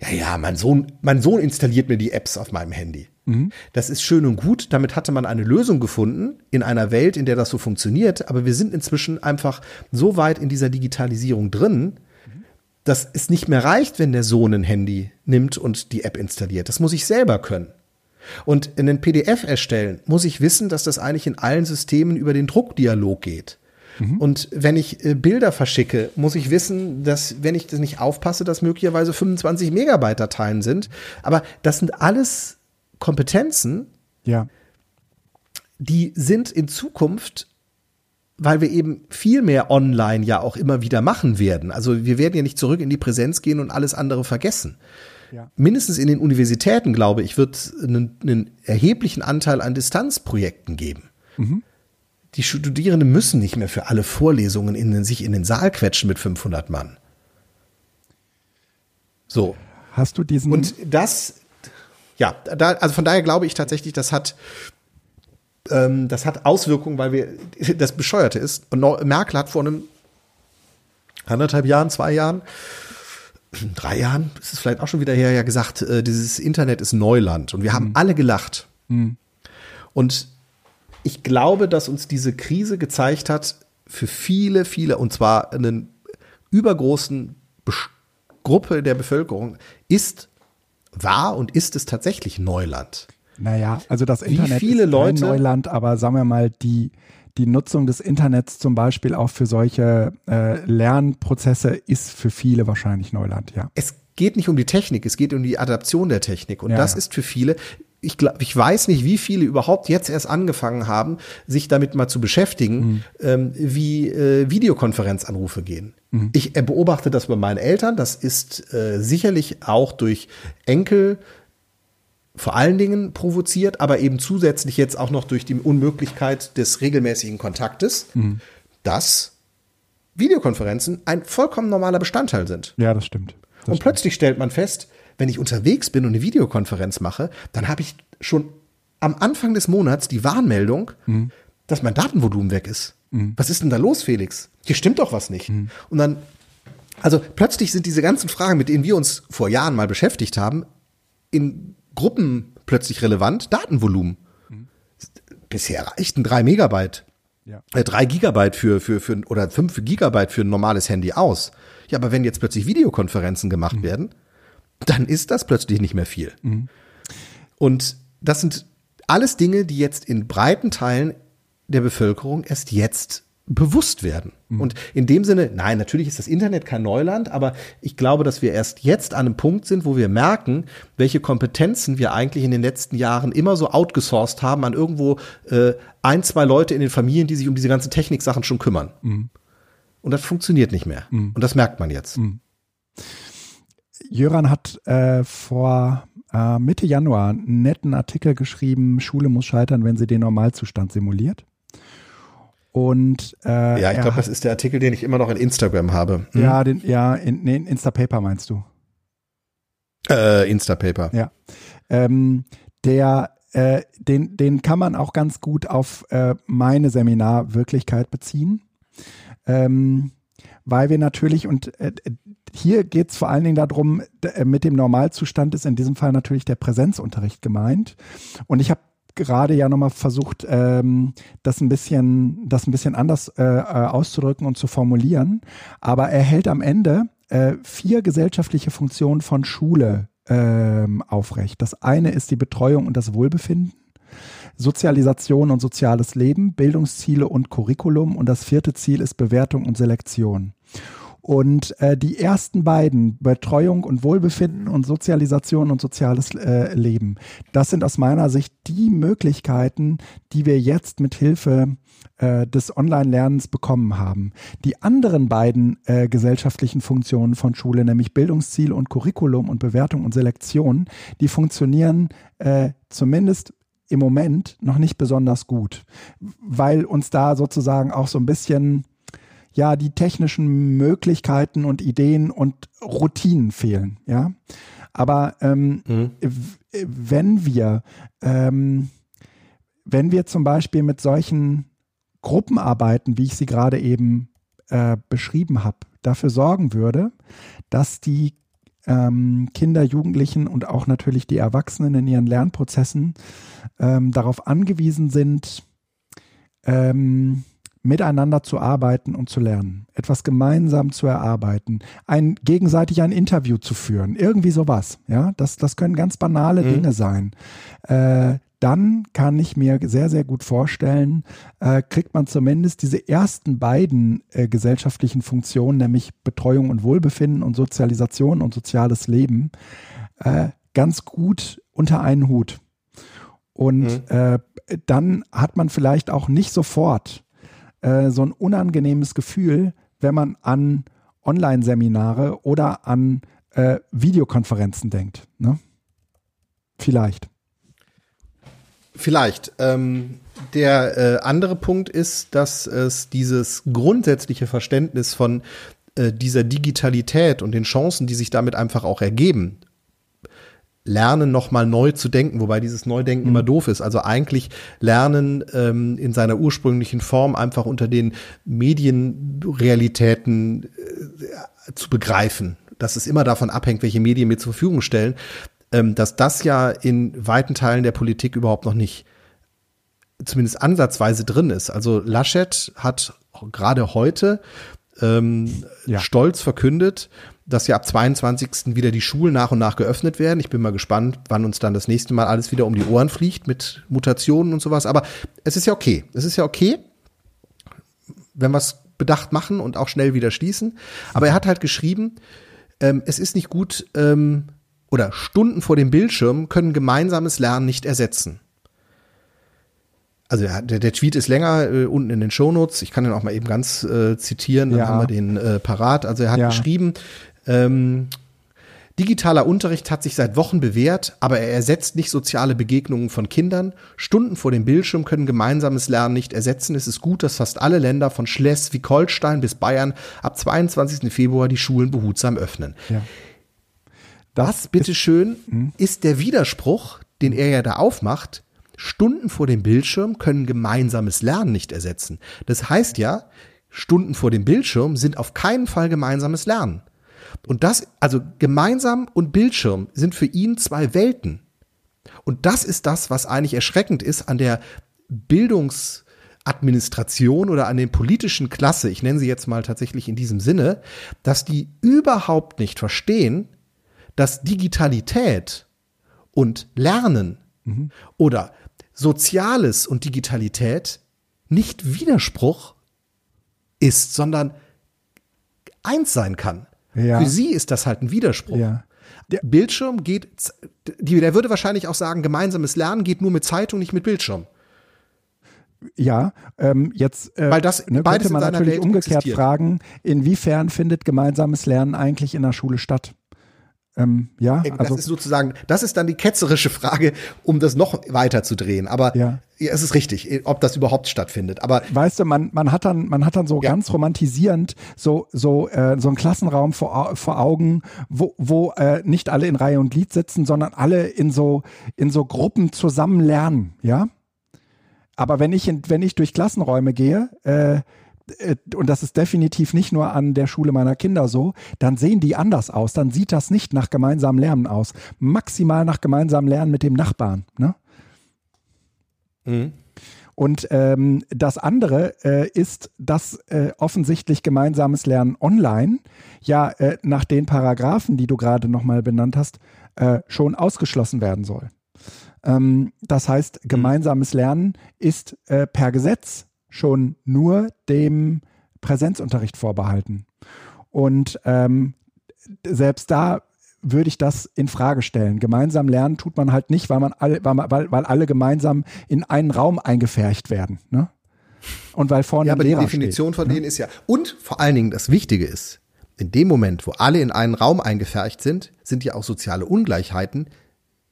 ja, ja, mein Sohn, mein Sohn installiert mir die Apps auf meinem Handy. Mhm. Das ist schön und gut. Damit hatte man eine Lösung gefunden in einer Welt, in der das so funktioniert. Aber wir sind inzwischen einfach so weit in dieser Digitalisierung drin, dass es nicht mehr reicht, wenn der Sohn ein Handy nimmt und die App installiert. Das muss ich selber können. Und in den PDF erstellen muss ich wissen, dass das eigentlich in allen Systemen über den Druckdialog geht. Mhm. Und wenn ich äh, Bilder verschicke, muss ich wissen, dass, wenn ich das nicht aufpasse, dass möglicherweise 25 Megabyte Dateien sind. Aber das sind alles Kompetenzen, ja. die sind in Zukunft weil wir eben viel mehr online ja auch immer wieder machen werden. Also wir werden ja nicht zurück in die Präsenz gehen und alles andere vergessen. Ja. Mindestens in den Universitäten, glaube ich, wird es einen, einen erheblichen Anteil an Distanzprojekten geben. Mhm. Die Studierenden müssen nicht mehr für alle Vorlesungen in den, sich in den Saal quetschen mit 500 Mann. So. Hast du diesen. Und das, ja, da, also von daher glaube ich tatsächlich, das hat, ähm, das hat Auswirkungen, weil wir, <laughs> das Bescheuerte ist, und Merkel hat vor einem anderthalb Jahren, zwei Jahren, <clears throat> drei Jahren, ist es vielleicht auch schon wieder her, ja gesagt, äh, dieses Internet ist Neuland. Und wir haben mhm. alle gelacht. Mhm. Und ich glaube, dass uns diese Krise gezeigt hat, für viele, viele, und zwar einen übergroßen Best Gruppe der Bevölkerung, ist, war und ist es tatsächlich Neuland. Naja, also das Internet Wie viele ist Leute, Neuland, aber sagen wir mal, die, die Nutzung des Internets zum Beispiel auch für solche äh, Lernprozesse ist für viele wahrscheinlich Neuland, ja. Es geht nicht um die Technik, es geht um die Adaption der Technik. Und ja, das ja. ist für viele, ich, glaub, ich weiß nicht, wie viele überhaupt jetzt erst angefangen haben, sich damit mal zu beschäftigen, mhm. ähm, wie äh, Videokonferenzanrufe gehen. Mhm. Ich äh, beobachte das bei meinen Eltern. Das ist äh, sicherlich auch durch Enkel vor allen Dingen provoziert, aber eben zusätzlich jetzt auch noch durch die Unmöglichkeit des regelmäßigen Kontaktes, mhm. dass Videokonferenzen ein vollkommen normaler Bestandteil sind. Ja, das stimmt. Das und plötzlich stellt man fest, wenn ich unterwegs bin und eine Videokonferenz mache, dann habe ich schon am Anfang des Monats die Warnmeldung, mhm. dass mein Datenvolumen weg ist. Mhm. Was ist denn da los, Felix? Hier stimmt doch was nicht. Mhm. Und dann, also plötzlich sind diese ganzen Fragen, mit denen wir uns vor Jahren mal beschäftigt haben, in Gruppen plötzlich relevant. Datenvolumen. Mhm. Bisher reichten drei Megabyte. Ja. Äh, drei Gigabyte für, für, für, oder fünf Gigabyte für ein normales Handy aus. Ja, aber wenn jetzt plötzlich Videokonferenzen gemacht mhm. werden, dann ist das plötzlich nicht mehr viel. Mhm. Und das sind alles Dinge, die jetzt in breiten Teilen der Bevölkerung erst jetzt bewusst werden. Mhm. Und in dem Sinne, nein, natürlich ist das Internet kein Neuland, aber ich glaube, dass wir erst jetzt an einem Punkt sind, wo wir merken, welche Kompetenzen wir eigentlich in den letzten Jahren immer so outgesourced haben an irgendwo äh, ein, zwei Leute in den Familien, die sich um diese ganzen Techniksachen schon kümmern. Mhm. Und das funktioniert nicht mehr. Mhm. Und das merkt man jetzt. Mhm. Jöran hat äh, vor äh, Mitte Januar einen netten Artikel geschrieben, Schule muss scheitern, wenn sie den Normalzustand simuliert. Und äh, ja, ich glaube, das ist der Artikel, den ich immer noch in Instagram habe. Hm? Ja, den, ja, in, nee, in Instapaper meinst du? Äh, Instapaper. Ja. Ähm, der, äh, den, den kann man auch ganz gut auf äh, meine Seminarwirklichkeit beziehen. Ähm, weil wir natürlich, und äh, hier geht es vor allen Dingen darum, äh, mit dem Normalzustand ist in diesem Fall natürlich der Präsenzunterricht gemeint. Und ich habe gerade ja nochmal versucht, ähm, das ein bisschen, das ein bisschen anders äh, äh, auszudrücken und zu formulieren. Aber er hält am Ende äh, vier gesellschaftliche Funktionen von Schule ähm, aufrecht. Das eine ist die Betreuung und das Wohlbefinden. Sozialisation und soziales Leben, Bildungsziele und Curriculum und das vierte Ziel ist Bewertung und Selektion. Und äh, die ersten beiden, Betreuung und Wohlbefinden und Sozialisation und soziales äh, Leben, das sind aus meiner Sicht die Möglichkeiten, die wir jetzt mit Hilfe äh, des Online-Lernens bekommen haben. Die anderen beiden äh, gesellschaftlichen Funktionen von Schule, nämlich Bildungsziel und Curriculum und Bewertung und Selektion, die funktionieren äh, zumindest im Moment noch nicht besonders gut, weil uns da sozusagen auch so ein bisschen ja die technischen Möglichkeiten und Ideen und Routinen fehlen, ja. Aber ähm, mhm. wenn wir ähm, wenn wir zum Beispiel mit solchen Gruppen arbeiten, wie ich sie gerade eben äh, beschrieben habe, dafür sorgen würde, dass die ähm, Kinder, Jugendlichen und auch natürlich die Erwachsenen in ihren Lernprozessen ähm, darauf angewiesen sind, ähm, miteinander zu arbeiten und zu lernen, etwas gemeinsam zu erarbeiten, ein gegenseitig ein Interview zu führen, irgendwie sowas. Ja, das, das können ganz banale mhm. Dinge sein. Äh, dann kann ich mir sehr, sehr gut vorstellen, äh, kriegt man zumindest diese ersten beiden äh, gesellschaftlichen Funktionen, nämlich Betreuung und Wohlbefinden und Sozialisation und soziales Leben, äh, ganz gut unter einen Hut. Und mhm. Äh, dann hat man vielleicht auch nicht sofort äh, so ein unangenehmes Gefühl, wenn man an Online-Seminare oder an äh, Videokonferenzen denkt. Ne? Vielleicht. Vielleicht. Ähm, der äh, andere Punkt ist, dass es dieses grundsätzliche Verständnis von äh, dieser Digitalität und den Chancen, die sich damit einfach auch ergeben, lernen, nochmal neu zu denken, wobei dieses Neudenken mhm. immer doof ist. Also eigentlich lernen ähm, in seiner ursprünglichen Form einfach unter den Medienrealitäten äh, zu begreifen. Dass es immer davon abhängt, welche Medien mir zur Verfügung stellen, ähm, dass das ja in weiten Teilen der Politik überhaupt noch nicht zumindest ansatzweise drin ist. Also Laschet hat gerade heute ähm, ja. stolz verkündet, dass ja ab 22. wieder die Schulen nach und nach geöffnet werden. Ich bin mal gespannt, wann uns dann das nächste Mal alles wieder um die Ohren fliegt mit Mutationen und sowas. Aber es ist ja okay. Es ist ja okay, wenn wir es bedacht machen und auch schnell wieder schließen. Aber er hat halt geschrieben, ähm, es ist nicht gut, ähm, oder Stunden vor dem Bildschirm können gemeinsames Lernen nicht ersetzen also der, der Tweet ist länger, äh, unten in den Shownotes. Ich kann den auch mal eben ganz äh, zitieren, dann ja. haben wir den äh, parat. Also er hat ja. geschrieben, ähm, Digitaler Unterricht hat sich seit Wochen bewährt, aber er ersetzt nicht soziale Begegnungen von Kindern. Stunden vor dem Bildschirm können gemeinsames Lernen nicht ersetzen. Es ist gut, dass fast alle Länder von Schleswig-Holstein bis Bayern ab 22. Februar die Schulen behutsam öffnen. Ja. Das, bitteschön, ist, hm? ist der Widerspruch, den er ja da aufmacht, Stunden vor dem Bildschirm können gemeinsames Lernen nicht ersetzen. Das heißt ja, Stunden vor dem Bildschirm sind auf keinen Fall gemeinsames Lernen. Und das, also gemeinsam und Bildschirm sind für ihn zwei Welten. Und das ist das, was eigentlich erschreckend ist an der Bildungsadministration oder an den politischen Klasse, ich nenne sie jetzt mal tatsächlich in diesem Sinne, dass die überhaupt nicht verstehen, dass Digitalität und Lernen mhm. oder Soziales und Digitalität nicht Widerspruch ist, sondern eins sein kann. Ja. Für sie ist das halt ein Widerspruch. Ja. Der Bildschirm geht, der würde wahrscheinlich auch sagen, gemeinsames Lernen geht nur mit Zeitung, nicht mit Bildschirm. Ja, ähm, jetzt äh, Weil das ne, könnte man natürlich Welt umgekehrt existiert. fragen, inwiefern findet gemeinsames Lernen eigentlich in der Schule statt? Ähm, ja, das also, ist sozusagen, das ist dann die ketzerische Frage, um das noch weiter zu drehen. Aber ja. ja. es ist richtig, ob das überhaupt stattfindet. Aber weißt du, man, man hat dann, man hat dann so ja. ganz romantisierend so so äh, so einen Klassenraum vor, vor Augen, wo, wo äh, nicht alle in Reihe und Glied sitzen, sondern alle in so in so Gruppen zusammen lernen, ja. Aber wenn ich in, wenn ich durch Klassenräume gehe, äh, äh, und das ist definitiv nicht nur an der Schule meiner Kinder so, dann sehen die anders aus. Dann sieht das nicht nach gemeinsamem Lernen aus. Maximal nach gemeinsamem Lernen mit dem Nachbarn. Ne? Mhm. Und ähm, das andere äh, ist, dass äh, offensichtlich gemeinsames Lernen online ja äh, nach den Paragraphen, die du gerade nochmal benannt hast, äh, schon ausgeschlossen werden soll. Ähm, das heißt, mhm. gemeinsames Lernen ist äh, per Gesetz schon nur dem Präsenzunterricht vorbehalten. Und ähm, selbst da würde ich das in Frage stellen. Gemeinsam lernen tut man halt nicht, weil man alle, weil, weil alle gemeinsam in einen Raum eingefärcht werden. Ne? Und weil vorne ja, aber die Definition steht, von ne? denen ist ja und vor allen Dingen das Wichtige ist, in dem Moment, wo alle in einen Raum eingefärcht sind, sind ja auch soziale Ungleichheiten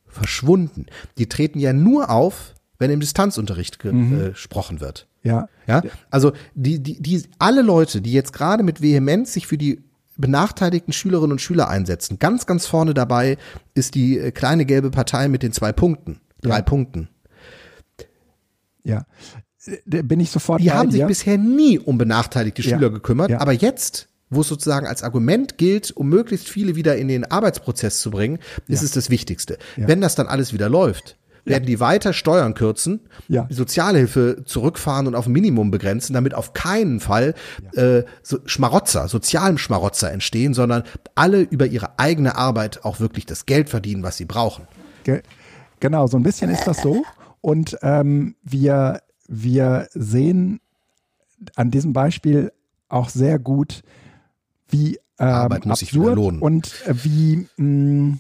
verschwunden. Die treten ja nur auf, wenn im Distanzunterricht mhm. Äh, gesprochen wird. Ja. Ja. Also die, die, die, alle Leute, die jetzt gerade mit Vehemenz sich für die benachteiligten Schülerinnen und Schüler einsetzen, ganz, ganz vorne dabei ist die äh, kleine gelbe Partei mit den zwei Punkten, drei ja. Punkten. Ja. Da bin ich sofort. Die haben sich bisher nie um benachteiligte Schüler ja. gekümmert, ja. aber jetzt wo es sozusagen als Argument gilt, um möglichst viele wieder in den Arbeitsprozess zu bringen, ist es das Wichtigste. Wenn das dann alles wieder läuft, werden die weiter Steuern kürzen, ja. die Sozialhilfe zurückfahren und auf ein Minimum begrenzen, damit auf keinen Fall äh, so Schmarotzer, sozialen Schmarotzer entstehen, sondern alle über ihre eigene Arbeit auch wirklich das Geld verdienen, was sie brauchen. Ge genau, so ein bisschen ist das so. Und ähm, wir, wir sehen an diesem Beispiel auch sehr gut, wie ähm, Arbeit muss sich wieder lohnen. und äh, wie mh,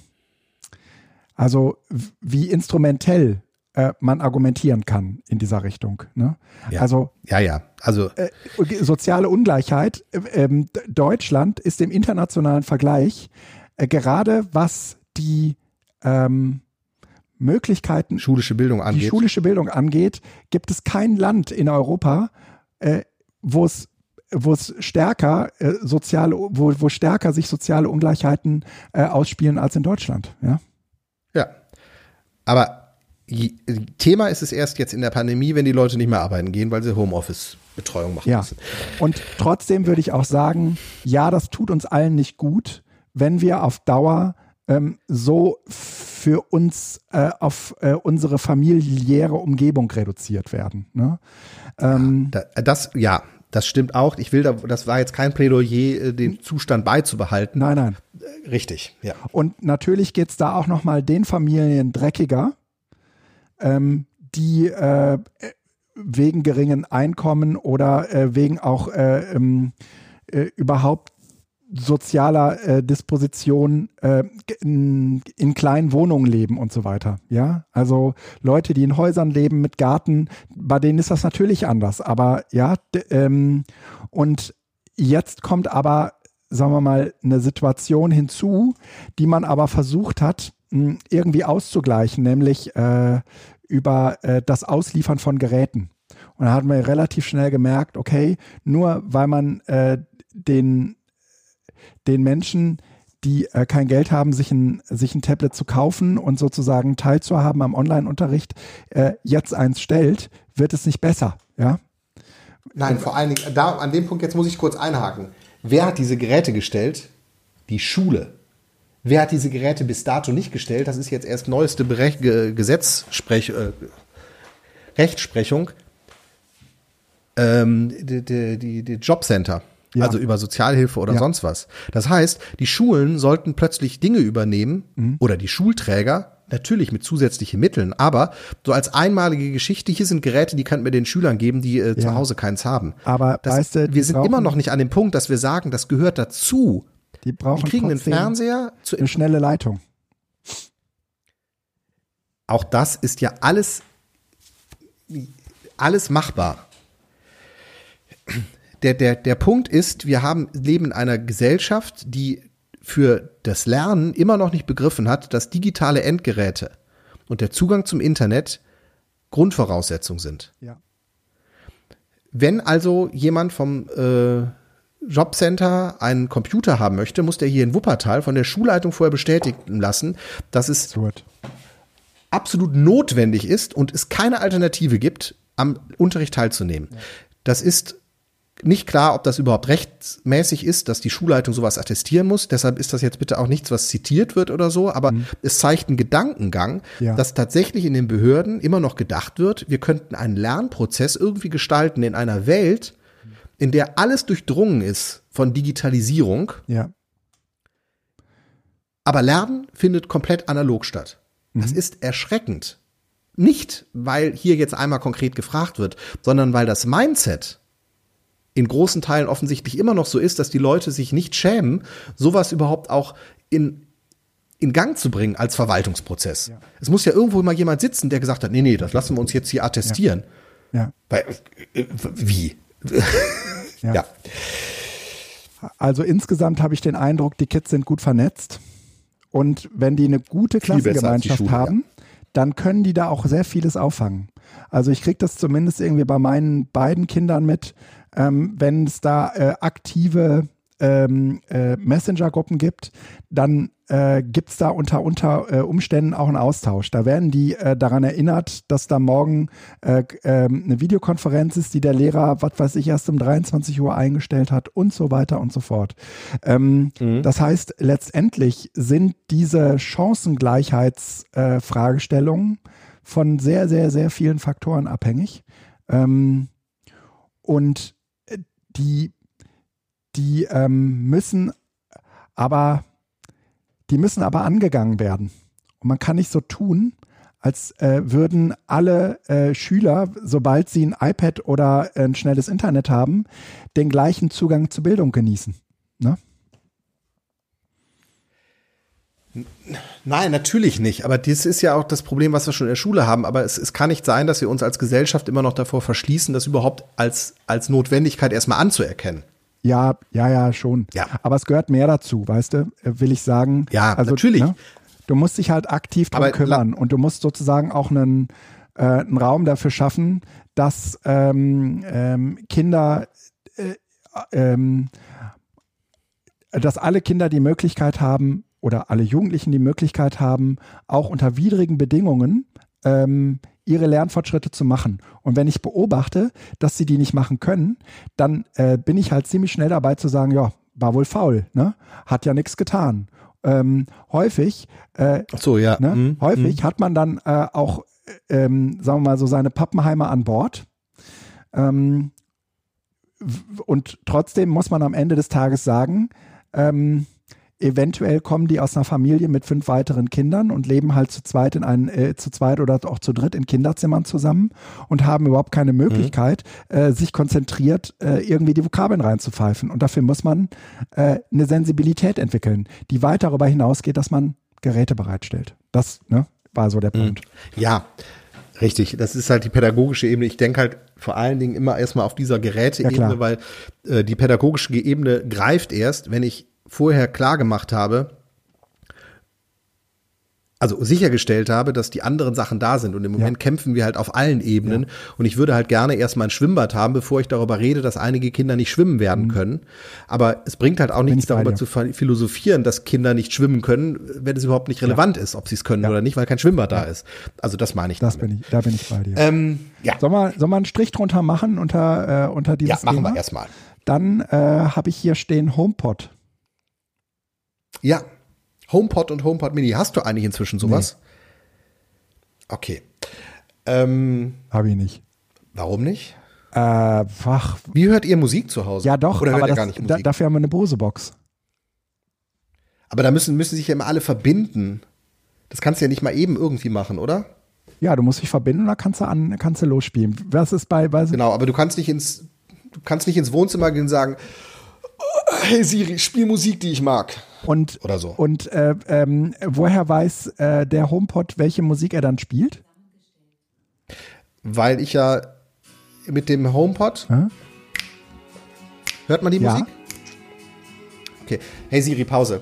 also wie instrumentell äh, man argumentieren kann in dieser Richtung. Ne? Ja. Also ja, ja. Also äh, soziale Ungleichheit. Äh, ähm, Deutschland ist im internationalen Vergleich äh, gerade was die ähm, Möglichkeiten schulische Bildung angeht. Die schulische Bildung angeht, gibt es kein Land in Europa, äh, wo es wo es stärker äh, soziale, wo, wo stärker sich soziale Ungleichheiten äh, ausspielen als in Deutschland. Ja. Ja. Aber Thema ist es erst jetzt in der Pandemie, wenn die Leute nicht mehr arbeiten gehen, weil sie Homeoffice-Betreuung machen ja. müssen. Und trotzdem würde ich auch sagen, ja, das tut uns allen nicht gut, wenn wir auf Dauer ähm, so für uns äh, auf äh, unsere familiäre Umgebung reduziert werden. Ne? Ähm, das, ja, das stimmt auch. Ich will da, das war jetzt kein Plädoyer, äh, den Zustand beizubehalten. Nein, nein. Richtig, ja. Und natürlich geht's da auch nochmal den Familien dreckiger, ähm, die äh, wegen geringen Einkommen oder äh, wegen auch äh, ähm, äh, überhaupt sozialer äh, Disposition äh, in, in, kleinen Wohnungen leben und so weiter. Ja, also Leute, die in Häusern leben mit Garten, bei denen ist das natürlich anders. Aber ja, ähm, und jetzt kommt aber, sagen wir mal, eine Situation hinzu, die man aber versucht hat, mh, irgendwie auszugleichen, nämlich äh, über äh, das Ausliefern von Geräten. Und da hat man relativ schnell gemerkt, okay, nur weil man äh, den den Menschen, die äh, kein Geld haben, sich ein, sich ein Tablet zu kaufen und sozusagen teilzuhaben am Online-Unterricht, äh, jetzt eins stellt, wird es nicht besser, ja? Nein, vor allen Dingen, da, an dem Punkt jetzt muss ich kurz einhaken. Wer hat diese Geräte gestellt? Die Schule. Wer hat diese Geräte bis dato nicht gestellt? Das ist jetzt erst neueste Berech Gesetzsprech äh, Rechtsprechung. Ähm, die, die, die, die Jobcenter. Ja. Also über Sozialhilfe oder ja. sonst was. Das heißt, die Schulen sollten plötzlich Dinge übernehmen mhm. oder die Schulträger, natürlich mit zusätzlichen Mitteln, aber so als einmalige Geschichte, hier sind Geräte, die könnten wir den Schülern geben, die äh, ja. zu Hause keins haben. Aber das, weißt du, wir sind immer noch nicht an dem Punkt, dass wir sagen, das gehört dazu. Die brauchen die kriegen einen Fernseher, zu eine schnelle Leitung. Auch das ist ja alles alles machbar der, der, der Punkt ist, wir haben, leben in einer Gesellschaft, die für das Lernen immer noch nicht begriffen hat, dass digitale Endgeräte und der Zugang zum Internet Grundvoraussetzung sind. Ja. Wenn also jemand vom äh, Jobcenter einen Computer haben möchte, muss der hier in Wuppertal von der Schulleitung vorher bestätigen lassen, dass es absolut notwendig ist und es keine Alternative gibt, am Unterricht teilzunehmen. Ja. Das ist nicht klar, ob das überhaupt rechtmäßig ist, dass die Schulleitung sowas attestieren muss. Deshalb ist das jetzt bitte auch nichts, was zitiert wird oder so. Aber mhm. es zeigt einen Gedankengang, ja. dass tatsächlich in den Behörden immer noch gedacht wird, wir könnten einen Lernprozess irgendwie gestalten in einer Welt, in der alles durchdrungen ist von Digitalisierung. Ja. Aber Lernen findet komplett analog statt. Mhm. Das ist erschreckend. Nicht, weil hier jetzt einmal konkret gefragt wird, sondern weil das Mindset in großen Teilen offensichtlich immer noch so ist, dass die Leute sich nicht schämen, sowas überhaupt auch in, in Gang zu bringen als Verwaltungsprozess. Ja. Es muss ja irgendwo mal jemand sitzen, der gesagt hat, nee, nee, das lassen wir uns jetzt hier attestieren. Ja. ja. Weil, äh, wie? <laughs> ja. ja. Also insgesamt habe ich den Eindruck, die Kids sind gut vernetzt. Und wenn die eine gute Klassengemeinschaft Schule, haben, dann können die da auch sehr vieles auffangen. Also ich kriege das zumindest irgendwie bei meinen beiden Kindern mit, ähm, wenn es da äh, aktive ähm, äh, Messenger-Gruppen gibt, dann äh, gibt es da unter, unter äh, Umständen auch einen Austausch. Da werden die äh, daran erinnert, dass da morgen äh, äh, eine Videokonferenz ist, die der Lehrer, was weiß ich, erst um 23 Uhr eingestellt hat und so weiter und so fort. Ähm, mhm. Das heißt, letztendlich sind diese Chancengleichheitsfragestellungen äh, von sehr, sehr, sehr vielen Faktoren abhängig. Ähm, und die, die ähm, müssen aber, die müssen aber angegangen werden. Und man kann nicht so tun, als äh, würden alle äh, Schüler, sobald sie ein iPad oder ein schnelles Internet haben, den gleichen Zugang zur Bildung genießen. Ne? Nein, natürlich nicht. Aber das ist ja auch das Problem, was wir schon in der Schule haben. Aber es, es kann nicht sein, dass wir uns als Gesellschaft immer noch davor verschließen, das überhaupt als, als Notwendigkeit erstmal anzuerkennen. Ja, ja, ja, schon. Ja. Aber es gehört mehr dazu, weißt du, äh, will ich sagen. Ja, also, natürlich. Ne, du musst dich halt aktiv drum Aber kümmern und du musst sozusagen auch einen, äh, einen Raum dafür schaffen, dass ähm, ähm, Kinder äh, ähm, dass alle Kinder die Möglichkeit haben oder alle Jugendlichen die Möglichkeit haben, auch unter widrigen Bedingungen ähm, ihre Lernfortschritte zu machen. Und wenn ich beobachte, dass sie die nicht machen können, dann äh, bin ich halt ziemlich schnell dabei zu sagen, ja, war wohl faul, ne? Hat ja nichts getan. Ähm, häufig, äh, so, ja. ne? Mhm. häufig Mhm. hat man dann äh, auch, ähm, sagen wir mal so, seine Pappenheimer an Bord. Ähm, und trotzdem muss man am Ende des Tages sagen, ähm, eventuell kommen die aus einer Familie mit fünf weiteren Kindern und leben halt zu zweit in einen, äh, zu zweit oder auch zu dritt in Kinderzimmern zusammen und haben überhaupt keine Möglichkeit, äh, sich konzentriert äh, irgendwie die Vokabeln reinzupfeifen. Und dafür muss man äh, eine Sensibilität entwickeln, die weit darüber hinausgeht, dass man Geräte bereitstellt. Das ne, war so der Punkt. Ja, richtig. Das ist halt die pädagogische Ebene. Ich denke halt vor allen Dingen immer erstmal auf dieser Ja, Geräteebene, klar. weil äh, die pädagogische Ebene greift erst, wenn ich vorher klar gemacht habe, also sichergestellt habe, dass die anderen Sachen da sind. Und im Moment kämpfen wir halt auf allen Ebenen. Und ich würde halt gerne erstmal ein Schwimmbad haben, bevor ich darüber rede, dass einige Kinder nicht schwimmen werden können. Aber es bringt halt auch nichts Mhm. darüber zu philosophieren, dass Kinder nicht schwimmen können, wenn es überhaupt nicht relevant ist, ob sie es können oder nicht, weil kein Schwimmbad da ist. Also das meine ich Das damit. bin ich, da bin ich bei dir. Ähm, ja, Sollen wir, sollen wir einen Strich drunter machen unter, äh, unter ja, dieses machen Thema? wir erstmal. Dann äh, habe ich hier stehen HomePod. Ja, HomePod und HomePod Mini. Hast du eigentlich inzwischen sowas? Okay. Ähm, Habe ich nicht. warum nicht? Äh, ach, Wie hört ihr Musik zu Hause? ja doch, Oder hört aber ihr das, gar nicht da, Musik? dafür haben wir eine Bose-Box. aber da müssen, müssen sich ja immer alle verbinden. Das kannst du ja nicht mal eben irgendwie machen, oder? Ja, du musst dich verbinden dann kannst du an, kannst du losspielen. Was ist bei, bei Genau, aber du kannst nicht ins, du kannst nicht ins Wohnzimmer gehen und sagen, hey Siri, spiel Musik, die ich mag. Und, Oder so. und äh, ähm, woher weiß äh, der HomePod, welche Musik er dann spielt? Weil ich ja mit dem HomePod, Hä? hört man die Ja. Musik? Okay, hey Siri, Pause.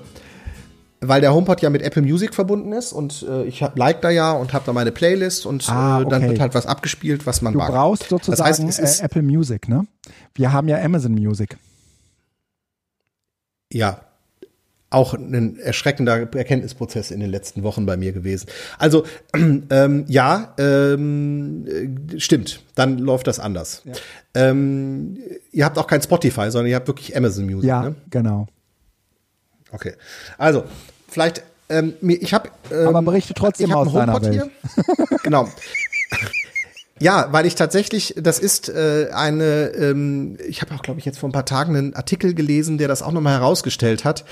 Weil der HomePod ja mit Apple Music verbunden ist und äh, ich hab, like da ja und habe da meine Playlist und Ah, äh, dann okay. wird halt was abgespielt, was man Du mag. brauchst sozusagen das heißt, es ist, äh, Apple Music, ne? Wir haben ja Amazon Music. ja auch ein erschreckender Erkenntnisprozess in den letzten Wochen bei mir gewesen. Also <clears throat> ähm, ja, ähm, äh, stimmt. Dann läuft das anders. Ähm, ihr habt auch kein Spotify, sondern ihr habt wirklich Amazon Music. Ja, Ne? genau. Okay. Also vielleicht ähm, ich habe ähm, Aber berichte trotzdem aus deiner Welt. <laughs> Genau. Ja, weil ich tatsächlich, das ist äh, eine, ähm, ich habe auch, glaube ich, jetzt vor ein paar Tagen einen Artikel gelesen, der das auch nochmal herausgestellt hat,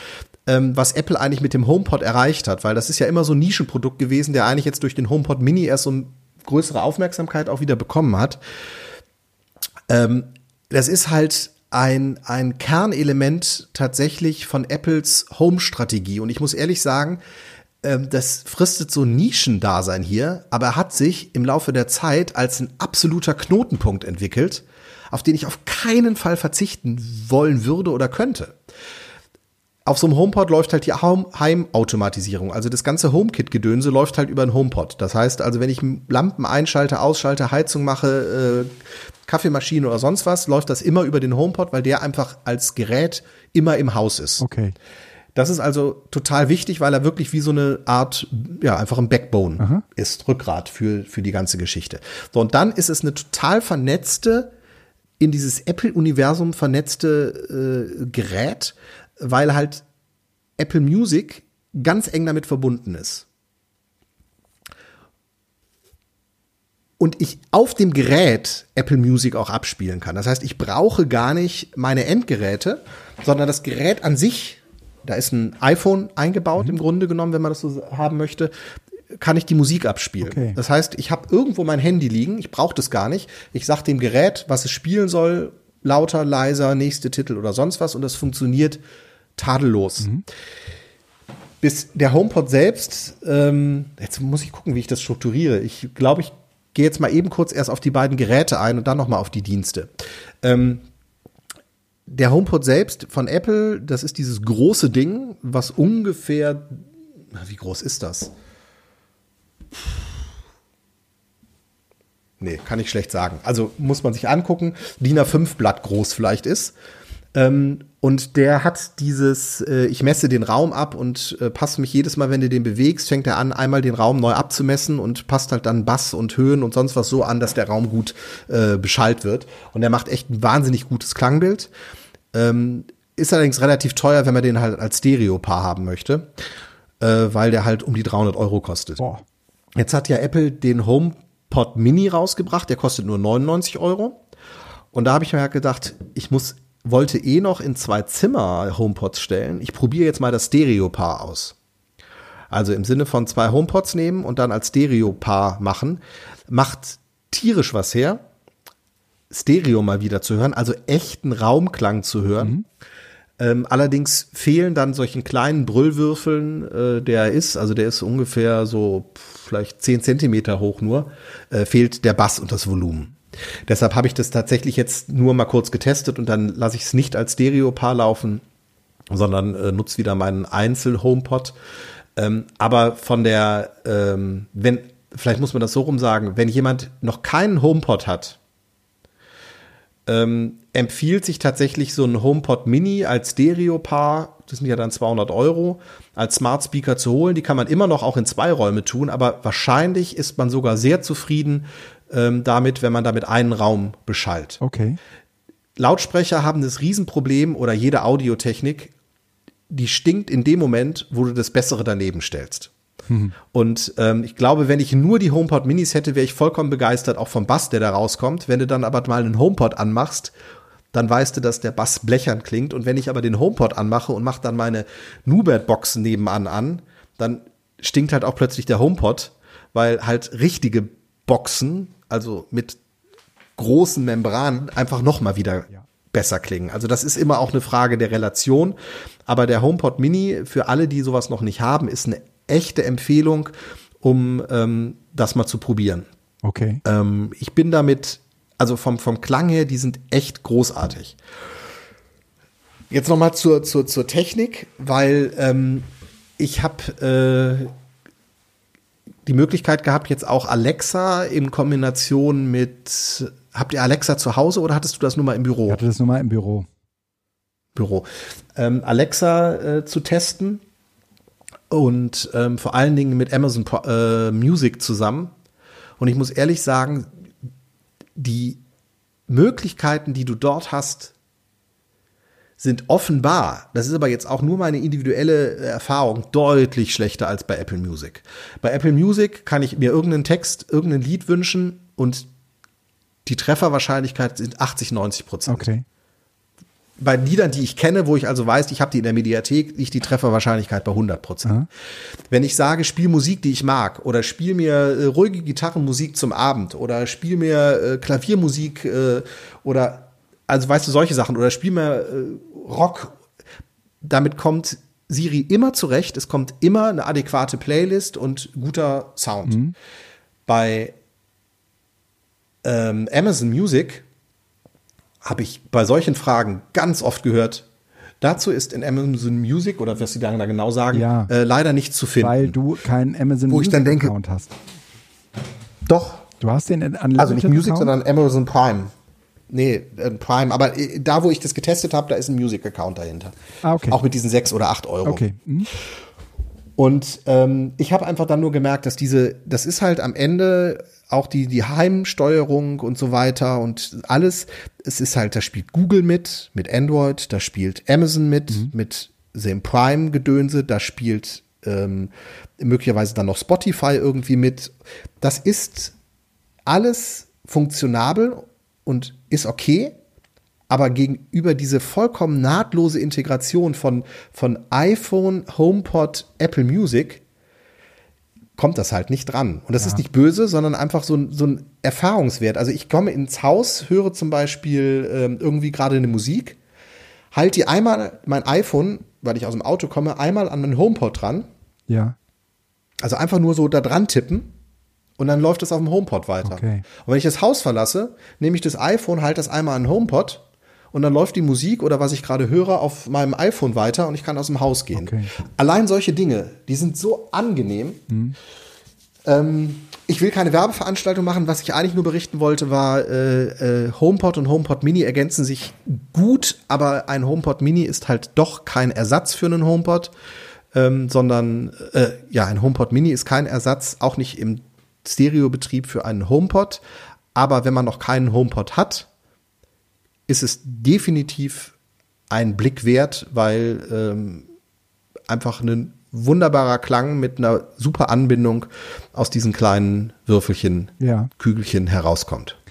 ähm, was Apple eigentlich mit dem HomePod erreicht hat, weil das ist ja immer so ein Nischenprodukt gewesen, der eigentlich jetzt durch den HomePod Mini erst so eine größere Aufmerksamkeit auch wieder bekommen hat. Ähm, das ist halt ein, ein Kernelement tatsächlich von Apples Home-Strategie. Und ich muss ehrlich sagen, ähm, das fristet so ein Nischendasein hier, aber er hat sich im Laufe der Zeit als ein absoluter Knotenpunkt entwickelt, auf den ich auf keinen Fall verzichten wollen würde oder könnte. Auf so einem HomePod läuft halt die Heim- Heimautomatisierung. Also das ganze HomeKit-Gedönse läuft halt über einen HomePod. Das heißt also, wenn ich Lampen einschalte, ausschalte, Heizung mache, äh, Kaffeemaschine oder sonst was, läuft das immer über den HomePod, weil der einfach als Gerät immer im Haus ist. Okay. Das ist also total wichtig, weil er wirklich wie so eine Art, ja, einfach ein Backbone ist, Rückgrat für, für die ganze Geschichte. So, und dann ist es eine total vernetzte, in dieses Apple-Universum vernetzte äh, Gerät, weil halt Apple Music ganz eng damit verbunden ist. und ich auf dem Gerät Apple Music auch abspielen kann. Das heißt, ich brauche gar nicht meine Endgeräte, sondern das Gerät an sich, da ist ein iPhone eingebaut im Grunde genommen, wenn man das so haben möchte, kann ich die Musik abspielen. Okay. Das heißt, ich habe irgendwo mein Handy liegen, ich brauche das gar nicht. Ich sage dem Gerät, was es spielen soll, lauter, leiser, nächste Titel oder sonst was und das funktioniert tadellos. Bis der HomePod selbst, ähm, jetzt muss ich gucken, wie ich das strukturiere. Ich glaube, ich gehe jetzt mal eben kurz erst auf die beiden Geräte ein und dann noch mal auf die Dienste. Ähm, der HomePod selbst von Apple, das ist dieses große Ding, was ungefähr, wie groß ist das? Nee, kann ich schlecht sagen. Also muss man sich angucken. DIN A5 Blatt groß vielleicht ist. Ähm, und der hat dieses, äh, ich messe den Raum ab und äh, passe mich jedes Mal, wenn du den bewegst, fängt er an, einmal den Raum neu abzumessen und passt halt dann Bass und Höhen und sonst was so an, dass der Raum gut äh, beschallt wird. Und er macht echt ein wahnsinnig gutes Klangbild. Ähm, ist allerdings relativ teuer, wenn man den halt als Stereo-Paar haben möchte, äh, weil der halt um die 300 Euro kostet. Boah. Jetzt hat ja Apple den HomePod Mini rausgebracht, der kostet nur 99 Euro. Und da habe ich mir halt gedacht, ich muss wollte eh noch in zwei Zimmer HomePods stellen. Ich probiere jetzt mal das Stereo-Paar aus. Also im Sinne von zwei HomePods nehmen und dann als Stereo-Paar machen. Macht tierisch was her. Stereo mal wieder zu hören, also echten Raumklang zu hören. Mhm. Ähm, allerdings fehlen dann solchen kleinen Brüllwürfeln, äh, der ist, also der ist ungefähr so vielleicht zehn Zentimeter hoch nur, äh, fehlt der Bass und das Volumen. Deshalb habe ich das tatsächlich jetzt nur mal kurz getestet und dann lasse ich es nicht als Stereo-Paar laufen, sondern äh, nutze wieder meinen Einzel-HomePod. Ähm, aber von der, ähm, wenn, vielleicht muss man das so rum sagen, wenn jemand noch keinen HomePod hat, ähm, empfiehlt sich tatsächlich so ein HomePod Mini als Stereo-Paar, das sind ja dann 200 Euro, als Smart Speaker zu holen. Die kann man immer noch auch in zwei Räume tun, aber wahrscheinlich ist man sogar sehr zufrieden ähm, damit, wenn man damit einen Raum beschallt. Okay. Lautsprecher haben das Riesenproblem oder jede Audiotechnik, die stinkt in dem Moment, wo du das Bessere daneben stellst. Mhm. Und ähm, ich glaube, wenn ich nur die HomePod Minis hätte, wäre ich vollkommen begeistert, auch vom Bass, der da rauskommt. Wenn du dann aber mal einen HomePod anmachst, dann weißt du, dass der Bass blechern klingt. Und wenn ich aber den HomePod anmache und mache dann meine Nubert-Boxen nebenan an, dann stinkt halt auch plötzlich der HomePod, weil halt richtige Boxen also mit großen Membranen, einfach noch mal wieder ja. besser klingen. Also das ist immer auch eine Frage der Relation. Aber der HomePod Mini, für alle, die sowas noch nicht haben, ist eine echte Empfehlung, um ähm, das mal zu probieren. Okay. Ähm, ich bin damit, also vom, vom Klang her, die sind echt großartig. Jetzt noch mal zur, zur, zur Technik, weil ähm, ich habe äh, die Möglichkeit gehabt, jetzt auch Alexa in Kombination mit, habt ihr Alexa zu Hause oder hattest du das nur mal im Büro? Ich hatte das nur mal im Büro. Büro. Ähm, Alexa äh, zu testen und ähm, vor allen Dingen mit Amazon äh, Music zusammen. Und ich muss ehrlich sagen, die Möglichkeiten, die du dort hast, sind offenbar, das ist aber jetzt auch nur meine individuelle Erfahrung, deutlich schlechter als bei Apple Music. Bei Apple Music kann ich mir irgendeinen Text, irgendein Lied wünschen und die Trefferwahrscheinlichkeit sind 80, 90 Prozent. Okay. Bei Liedern, die ich kenne, wo ich also weiß, ich habe die in der Mediathek, liegt die Trefferwahrscheinlichkeit bei 100 Prozent. Mhm. Wenn ich sage, spiel Musik, die ich mag, oder spiel mir äh, ruhige Gitarrenmusik zum Abend, oder spiel mir äh, Klaviermusik äh, oder also weißt du, solche Sachen. Oder spiel mir äh, Rock. Damit kommt Siri immer zurecht. Es kommt immer eine adäquate Playlist und guter Sound. Mhm. Bei ähm, Amazon Music habe ich bei solchen Fragen ganz oft gehört, Dazu ist in Amazon Music oder was sie da genau sagen, ja, äh, leider nicht zu finden. Weil du keinen Amazon Music Account hast. Doch. Du hast den Also nicht Music, Account? sondern Amazon Prime. Nee, äh, Prime, aber äh, da, wo ich das getestet habe, da ist ein Music-Account dahinter. Ah, okay. Auch mit diesen sechs oder acht Euro. Okay. Mhm. Und ähm, ich habe einfach dann nur gemerkt, dass diese, das ist halt am Ende auch die, die Heimsteuerung und so weiter und alles, es ist halt, da spielt Google mit, mit Android, da spielt Amazon mit, mhm. mit dem Prime-Gedönse, da spielt ähm, möglicherweise dann noch Spotify irgendwie mit. Das ist alles funktionabel und ist okay, aber gegenüber diese vollkommen nahtlose Integration von, von iPhone, HomePod, Apple Music kommt das halt nicht dran. Und das ja. ist nicht böse, sondern einfach so, ein so ein Erfahrungswert. Also ich komme ins Haus, höre zum Beispiel ähm, irgendwie gerade eine Musik, halte die einmal mein iPhone, weil ich aus dem Auto komme, einmal an meinen HomePod dran. Ja. Also einfach nur so da dran tippen und dann läuft es auf dem HomePod weiter. Okay. Und wenn ich das Haus verlasse, nehme ich das iPhone, halte das einmal an den HomePod und dann läuft die Musik oder was ich gerade höre auf meinem iPhone weiter und ich kann aus dem Haus gehen. Okay. Allein solche Dinge, die sind so angenehm. Mhm. Ähm, ich will keine Werbeveranstaltung machen. Was ich eigentlich nur berichten wollte, war, äh, äh, HomePod und HomePod Mini ergänzen sich gut, aber ein HomePod Mini ist halt doch kein Ersatz für einen HomePod, ähm, sondern äh, ja, ein HomePod Mini ist kein Ersatz, auch nicht im Stereobetrieb für einen HomePod. Aber wenn man noch keinen HomePod hat, ist es definitiv ein Blick wert, weil ähm, einfach ein wunderbarer Klang mit einer super Anbindung aus diesen kleinen Würfelchen, Ja. Kügelchen herauskommt.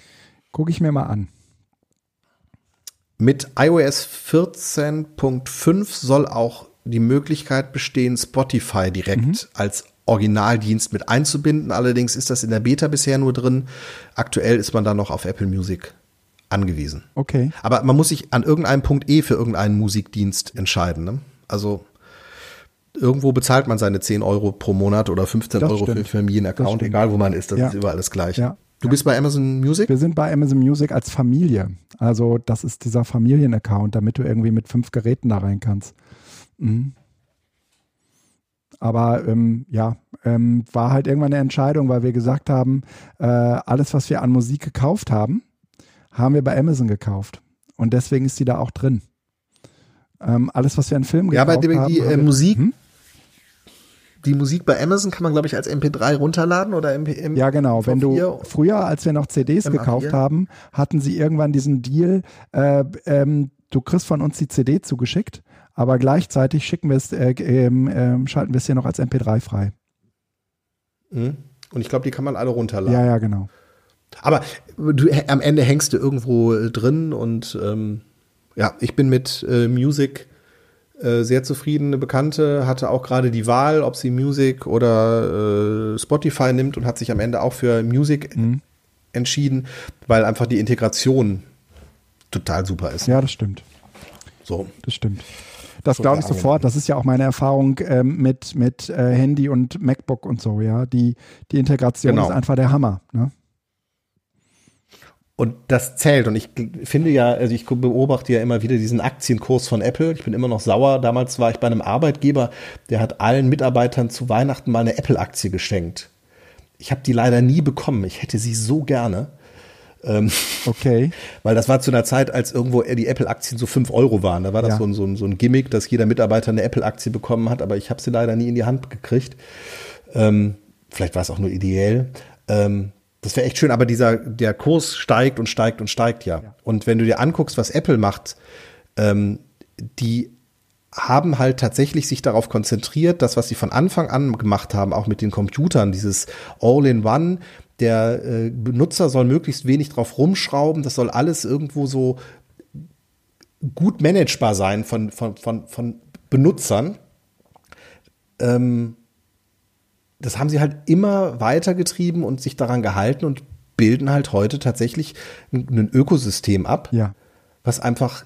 Gucke ich mir mal an. Mit iOS 14.5 soll auch die Möglichkeit bestehen, Spotify direkt als Originaldienst mit einzubinden. Allerdings ist das in der Beta bisher nur drin. Aktuell ist man da noch auf Apple Music angewiesen. Okay. Aber man muss sich an irgendeinem Punkt eh für irgendeinen Musikdienst entscheiden. Ne? Also irgendwo bezahlt man seine 10 Euro pro Monat oder 15 Das Euro für einen stimmt. Familienaccount, stimmt. egal wo man ist, das Ja. ist überall das Gleiche. Ja. Du bist bei Amazon Music? Wir sind bei Amazon Music als Familie. Also das ist dieser Familienaccount, damit du irgendwie mit fünf Geräten da rein kannst. Mhm. Aber ähm, ja, ähm, war halt irgendwann eine Entscheidung, weil wir gesagt haben, äh, alles, was wir an Musik gekauft haben, haben wir bei Amazon gekauft. Und deswegen ist die da auch drin. Ähm, alles, was wir an Filmen Ja, aber gekauft die, haben. die haben äh, Musik, Hm? die Musik bei Amazon kann man, glaube ich, als MP3 runterladen oder MP, M Ja, genau. Wenn du V4. früher, als wir noch CDs MA4. gekauft haben, hatten sie irgendwann diesen Deal, äh, ähm, du kriegst von uns die CD zugeschickt, aber gleichzeitig schicken wir es, äh, ähm, schalten wir es hier noch als MP3 frei. Mhm. Und ich glaube, die kann man alle runterladen. Ja, ja, genau. Aber du, äh, am Ende hängst du irgendwo äh, drin und ähm, ja, ich bin mit äh, Music äh, sehr zufrieden. Eine Bekannte hatte auch gerade die Wahl, ob sie Music oder äh, Spotify nimmt und hat sich am Ende auch für Music Mhm. entschieden, weil einfach die Integration total super ist. Ja, das stimmt. So. Das stimmt. Das glaube ich sofort. Das ist ja auch meine Erfahrung ähm, mit, mit äh, Handy und MacBook und so, ja. Die, die Integration Genau. ist einfach der Hammer. Ne? Und das zählt. Und ich finde ja, also ich beobachte ja immer wieder diesen Aktienkurs von Apple. Ich bin immer noch sauer. Damals war ich bei einem Arbeitgeber, der hat allen Mitarbeitern zu Weihnachten mal eine Apple-Aktie geschenkt. Ich habe die leider nie bekommen. Ich hätte sie so gerne. Ähm, Okay. <laughs> weil das war zu einer Zeit, als irgendwo die Apple-Aktien so 5 Euro waren. Da war das Ja. so, ein, so, ein, so ein Gimmick, dass jeder Mitarbeiter eine Apple-Aktie bekommen hat, aber ich habe sie leider nie in die Hand gekriegt. Ähm, vielleicht war es auch nur ideell. Ähm, das wäre echt schön, aber dieser, der Kurs steigt und steigt und steigt ja. Ja. Und wenn du dir anguckst, was Apple macht, ähm, die haben halt tatsächlich sich darauf konzentriert, das, was sie von Anfang an gemacht haben, auch mit den Computern, dieses All-in-One, der äh, Benutzer soll möglichst wenig drauf rumschrauben, das soll alles irgendwo so gut managebar sein von, von, von, von Benutzern. Ähm, das haben sie halt immer weitergetrieben und sich daran gehalten und bilden halt heute tatsächlich ein, Ökosystem ab, Ja. was einfach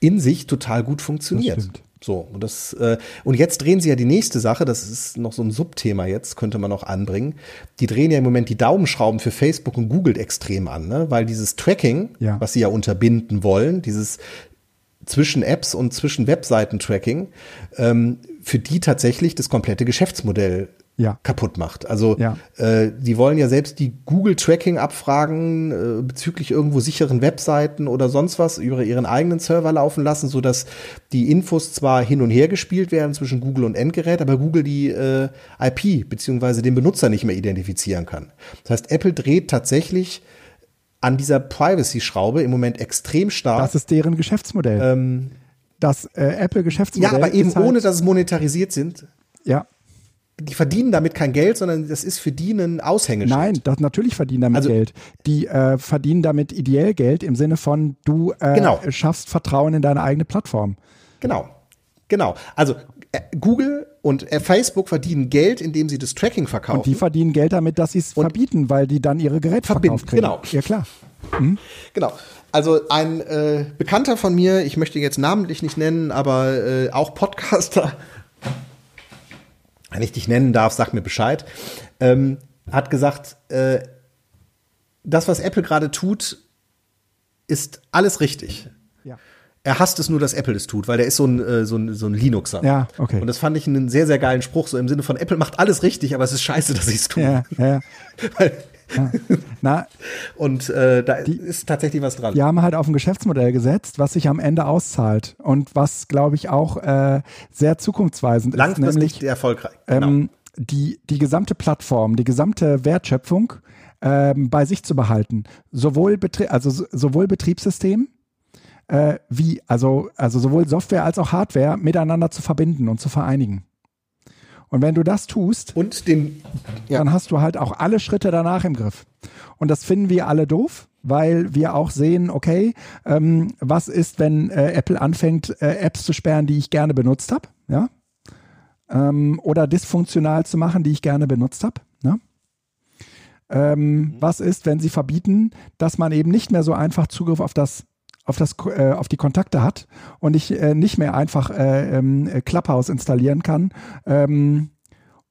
in sich total gut funktioniert. So, und das, äh, und jetzt drehen sie ja die nächste Sache, das ist noch so ein Subthema jetzt, könnte man noch anbringen. Die drehen ja im Moment die Daumenschrauben für Facebook und Google extrem an, ne? Weil dieses Tracking, Ja. was sie ja unterbinden wollen, dieses zwischen Apps und zwischen Webseiten-Tracking, ähm, für die tatsächlich das komplette Geschäftsmodell Ja. kaputt macht. Also Ja. äh, die wollen ja selbst die Google-Tracking-Abfragen äh, bezüglich irgendwo sicheren Webseiten oder sonst was über ihren eigenen Server laufen lassen, sodass die Infos zwar hin und her gespielt werden zwischen Google und Endgerät, aber Google die äh, IP beziehungsweise den Benutzer nicht mehr identifizieren kann. Das heißt, Apple dreht tatsächlich an dieser Privacy-Schraube im Moment extrem stark. Das ist deren Geschäftsmodell. ähm, das äh, Apple-Geschäftsmodell. ja, aber eben halt, ohne, dass es monetarisiert sind. Ja. Die verdienen damit kein Geld, sondern das ist für die ein Aushängeschild. Nein, das natürlich verdienen damit Also- Geld. Die äh, verdienen damit ideell Geld im Sinne von, du äh, Genau. schaffst Vertrauen in deine eigene Plattform. Genau. Genau. Also äh, Google und äh, Facebook verdienen Geld, indem sie das Tracking verkaufen. Und die verdienen Geld damit, dass sie es verbieten, weil die dann ihre Geräte Verbinden, kriegen. genau. Ja, klar. Genau. Also ein äh, Bekannter von mir, ich möchte ihn jetzt namentlich nicht nennen, aber äh, auch Podcaster, wenn ich dich nennen darf, sag mir Bescheid, ähm, hat gesagt, äh, das, was Apple gerade tut, ist alles richtig. Er hasst es nur, dass Apple es tut, weil der ist so ein, äh, so ein, so ein Linuxer. Ja, okay. Und das fand ich einen sehr, sehr geilen Spruch, so im Sinne von Apple macht alles richtig, aber es ist scheiße, dass sie es tun. Ja, ja, <laughs> ja. ja. Na, Und äh, da ist tatsächlich was dran. die haben halt auf ein Geschäftsmodell gesetzt, was sich am Ende auszahlt und was, glaube ich, auch äh, sehr zukunftsweisend ist, Langfristig nämlich erfolgreich. Genau. ähm, die, die gesamte Plattform, die gesamte Wertschöpfung ähm, bei sich zu behalten. Sowohl, Betrie also so- sowohl Betriebssystem äh, wie, also, also sowohl Software als auch Hardware miteinander zu verbinden und zu vereinigen. Und wenn du das tust, Und den, ja. dann hast du halt auch alle Schritte danach im Griff. Und das finden wir alle doof, weil wir auch sehen, okay, ähm, was ist, wenn äh, Apple anfängt, äh, Apps zu sperren, die ich gerne benutzt habe, ja? Ähm, oder dysfunktional zu machen, die ich gerne benutzt habe. Ne? Ähm, Was ist, wenn sie verbieten, dass man eben nicht mehr so einfach Zugriff auf das auf, das, äh, auf die Kontakte hat und ich äh, nicht mehr einfach äh, ähm, äh, Clubhouse installieren kann, ähm,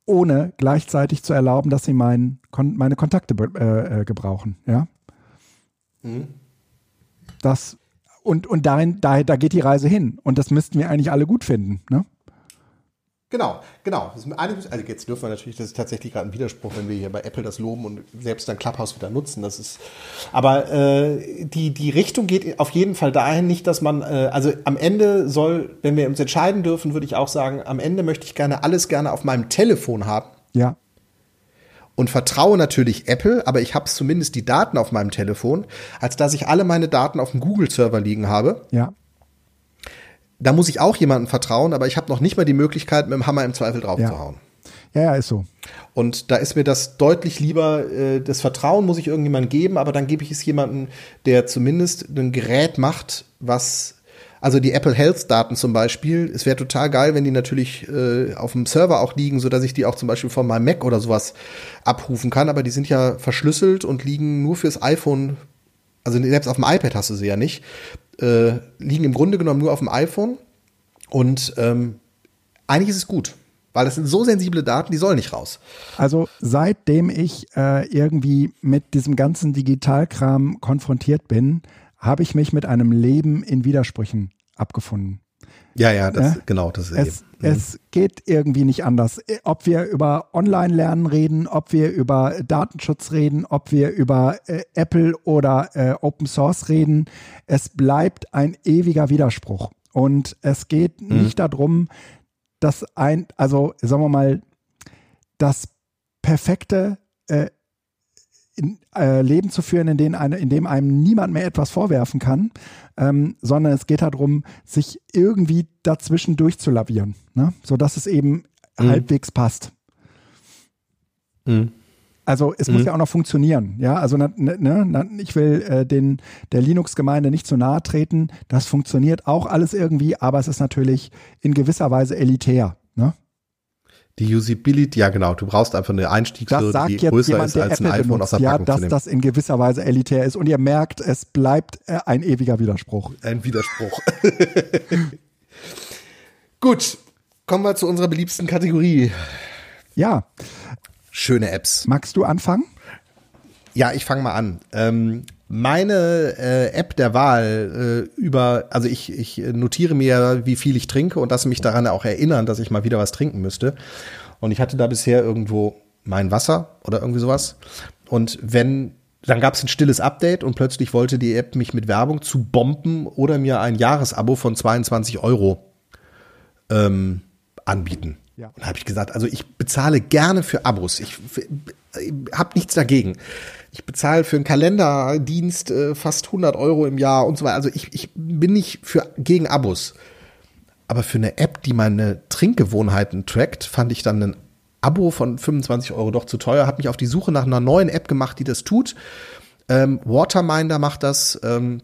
ohne gleichzeitig zu erlauben, dass sie mein, kon meine Kontakte äh, äh, gebrauchen. Ja? Das, und und dahin, da, da geht die Reise hin. Und das müssten wir eigentlich alle gut finden. Ne? Genau, genau. Also jetzt dürfen wir natürlich, das ist tatsächlich gerade ein Widerspruch, wenn wir hier bei Apple das loben und selbst dann Clubhouse wieder nutzen. Das ist, aber äh, die die Richtung geht auf jeden Fall dahin, nicht, dass man, äh, also am Ende soll, wenn wir uns entscheiden dürfen, würde ich auch sagen, am Ende möchte ich gerne alles gerne auf meinem Telefon haben Ja, und vertraue natürlich Apple, aber ich habe zumindest die Daten auf meinem Telefon, als dass ich alle meine Daten auf dem Google-Server liegen habe. ja, Da muss ich auch jemandem vertrauen, aber ich habe noch nicht mal die Möglichkeit, mit dem Hammer im Zweifel drauf Ja. zu hauen. ja, ja, ist so. Und da ist mir das deutlich lieber, äh, das Vertrauen muss ich irgendjemandem geben, aber dann gebe ich es jemandem, der zumindest ein Gerät macht, was, also die Apple Health Daten zum Beispiel, es wäre total geil, wenn die natürlich äh, auf dem Server auch liegen, so dass ich die auch zum Beispiel von meinem Mac oder sowas abrufen kann, aber die sind ja verschlüsselt und liegen nur fürs iPhone, also selbst auf dem iPad hast du sie ja nicht, äh, liegen im Grunde genommen nur auf dem iPhone und ähm, eigentlich ist es gut. Weil das sind so sensible Daten, die sollen nicht raus. Also seitdem ich äh, irgendwie mit diesem ganzen Digitalkram konfrontiert bin, habe ich mich mit einem Leben in Widersprüchen abgefunden. Ja, ja, das, Ja? genau, das ist Es, eben. es geht irgendwie nicht anders. Ob wir über Online-Lernen reden, ob wir über Datenschutz reden, ob wir über äh, Apple oder äh, Open Source reden, es bleibt ein ewiger Widerspruch. Und es geht nicht darum, dass ein, also sagen wir mal, das perfekte äh, in, äh, Leben zu führen, in, dem eine, in dem einem niemand mehr etwas vorwerfen kann, ähm, sondern es geht darum, sich irgendwie dazwischen durchzulavieren, ne? sodass es eben halbwegs passt. Mhm. Also es muss ja auch noch funktionieren, ja. Also ne, ne, ich will äh, den der Linux-Gemeinde nicht zu nahe treten. Das funktioniert auch alles irgendwie, aber es ist natürlich in gewisser Weise elitär. Ne? Die Usability, ja genau, du brauchst einfach eine Das Einstiegshürde, sagt die größer jemand, ist als ein Apple iPhone aus der ja, Packung dass zu nehmen. das in gewisser Weise elitär ist. Und ihr merkt, es bleibt äh, ein ewiger Widerspruch. Ein Widerspruch. <laughs> Gut, kommen wir zu unserer beliebsten Kategorie. Ja, Schöne Apps. magst du anfangen? Ja, ich fange mal an. Ähm, meine äh, App der Wahl äh, über, also ich, ich notiere mir, wie viel ich trinke und lasse mich daran auch erinnern, dass ich mal wieder was trinken müsste. Und ich hatte da bisher irgendwo mein Wasser oder irgendwie sowas. Und wenn, dann gab es ein stilles Update und plötzlich wollte die App mich mit Werbung zu bomben oder mir ein Jahresabo von 22 Euro ähm, anbieten. Ja. Und habe ich gesagt, also ich bezahle gerne für Abos. Ich, ich habe nichts dagegen. Ich bezahle für einen Kalenderdienst äh, fast 100 Euro im Jahr und so weiter. Also ich, ich bin nicht für gegen Abos. Aber für eine App, die meine Trinkgewohnheiten trackt, fand ich dann ein Abo von 25 Euro doch zu teuer. Habe mich auf die Suche nach einer neuen App gemacht, die das tut. Ähm, Waterminder macht das. Ähm,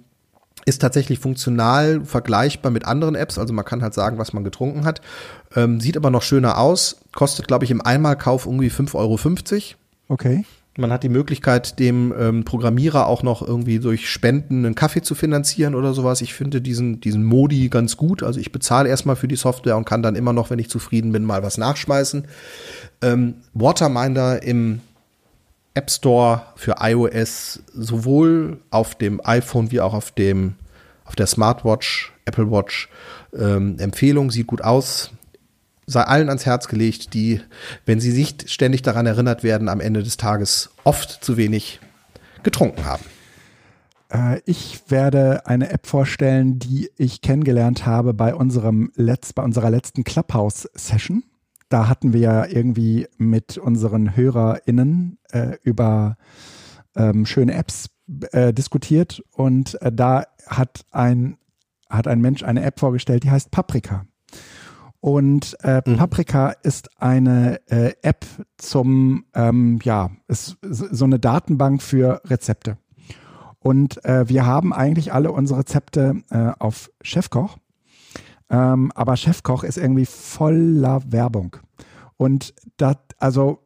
ist tatsächlich funktional vergleichbar mit anderen Apps. Also man kann halt sagen, was man getrunken hat. Ähm, sieht aber noch schöner aus. Kostet, glaube ich, im Einmalkauf irgendwie 5,50 Euro. Okay. Man hat die Möglichkeit, dem ähm, Programmierer auch noch irgendwie durch Spenden einen Kaffee zu finanzieren oder sowas. Ich finde diesen, diesen Modi ganz gut. Also ich bezahle erstmal für die Software und kann dann immer noch, wenn ich zufrieden bin, mal was nachschmeißen. Ähm, Waterminder im App Store für iOS sowohl auf dem iPhone wie auch auf dem auf der Smartwatch Apple Watch ähm, Empfehlung, sieht gut aus. Sei allen ans Herz gelegt, die, wenn sie nicht ständig daran erinnert werden, am Ende des Tages oft zu wenig getrunken haben. Äh, ich werde eine App vorstellen, die ich kennengelernt habe bei unserem Letz, bei unserer letzten Clubhouse-Session. Da hatten wir ja irgendwie mit unseren HörerInnen äh, über ähm, schöne Apps äh, diskutiert und äh, da hat ein, hat ein Mensch eine App vorgestellt, die heißt Paprika. Und äh, mhm. Paprika ist eine äh, App zum, ähm, ja, ist so eine Datenbank für Rezepte. Und äh, wir haben eigentlich alle unsere Rezepte äh, auf Chefkoch. Ähm, aber Chefkoch ist irgendwie voller Werbung. Und das, also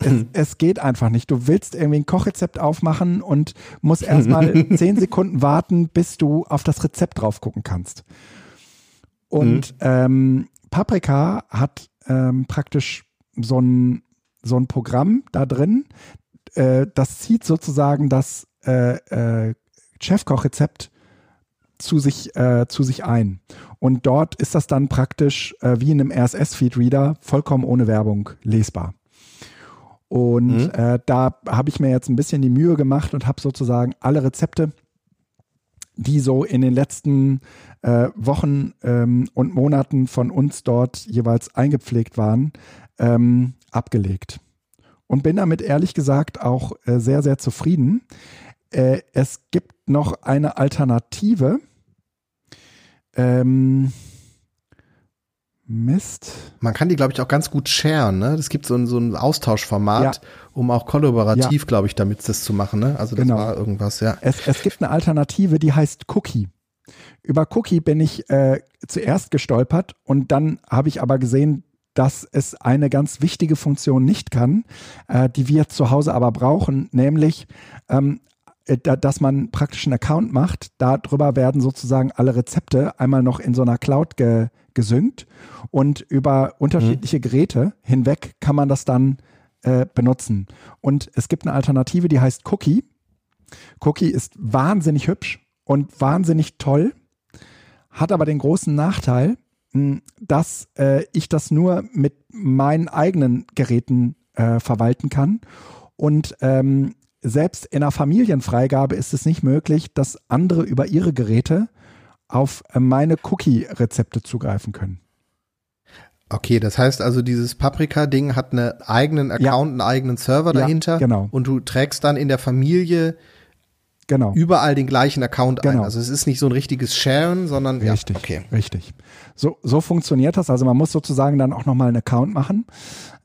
es, <laughs> es, geht einfach nicht. Du willst irgendwie ein Kochrezept aufmachen und musst <laughs> erstmal zehn Sekunden warten, bis du auf das Rezept drauf gucken kannst. Und mhm. ähm, Paprika hat ähm, praktisch so ein, so ein Programm da drin, äh, das zieht sozusagen das äh, äh, Chefkochrezept zu sich, äh, zu sich ein. Und dort ist das dann praktisch äh, wie in einem RSS-Feed-Reader vollkommen ohne Werbung lesbar. Und mhm. äh, da habe ich mir jetzt ein bisschen die Mühe gemacht und habe sozusagen alle Rezepte, die so in den letzten äh, Wochen ähm, und Monaten von uns dort jeweils eingepflegt waren, ähm, abgelegt. Und bin damit ehrlich gesagt auch äh, sehr, sehr zufrieden. Äh, es gibt noch eine Alternative. Ähm, Mist. Man kann die, glaube ich, auch ganz gut sharen. Ne? Es gibt so ein, so ein Austauschformat, ja. um auch kollaborativ, ja. glaube ich, damit das zu machen. Ne? Also das genau. war irgendwas, ja. Es, es gibt eine Alternative, die heißt Cookie. Über Cookie bin ich äh, zuerst gestolpert und dann habe ich aber gesehen, dass es eine ganz wichtige Funktion nicht kann, äh, die wir zu Hause aber brauchen, nämlich ähm, äh, dass man praktisch einen Account macht. Darüber werden sozusagen alle Rezepte einmal noch in so einer Cloud ge gesynkt und über unterschiedliche mhm. Geräte hinweg kann man das dann äh, benutzen. Und es gibt eine Alternative, die heißt Cookie. Cookie ist wahnsinnig hübsch und wahnsinnig toll, hat aber den großen Nachteil, hm, dass äh, ich das nur mit meinen eigenen Geräten äh, verwalten kann. Und ähm, selbst in einer Familienfreigabe ist es nicht möglich, dass andere über ihre Geräte auf meine Cookie-Rezepte zugreifen können. Okay, das heißt also, dieses Paprika-Ding hat einen eigenen Account, ja. einen eigenen Server dahinter. Ja, genau. Und du trägst dann in der Familie genau. überall den gleichen Account genau. ein. Also es ist nicht so ein richtiges Sharen, sondern richtig, ja, okay. richtig. So, so funktioniert das. Also man muss sozusagen dann auch nochmal einen Account machen.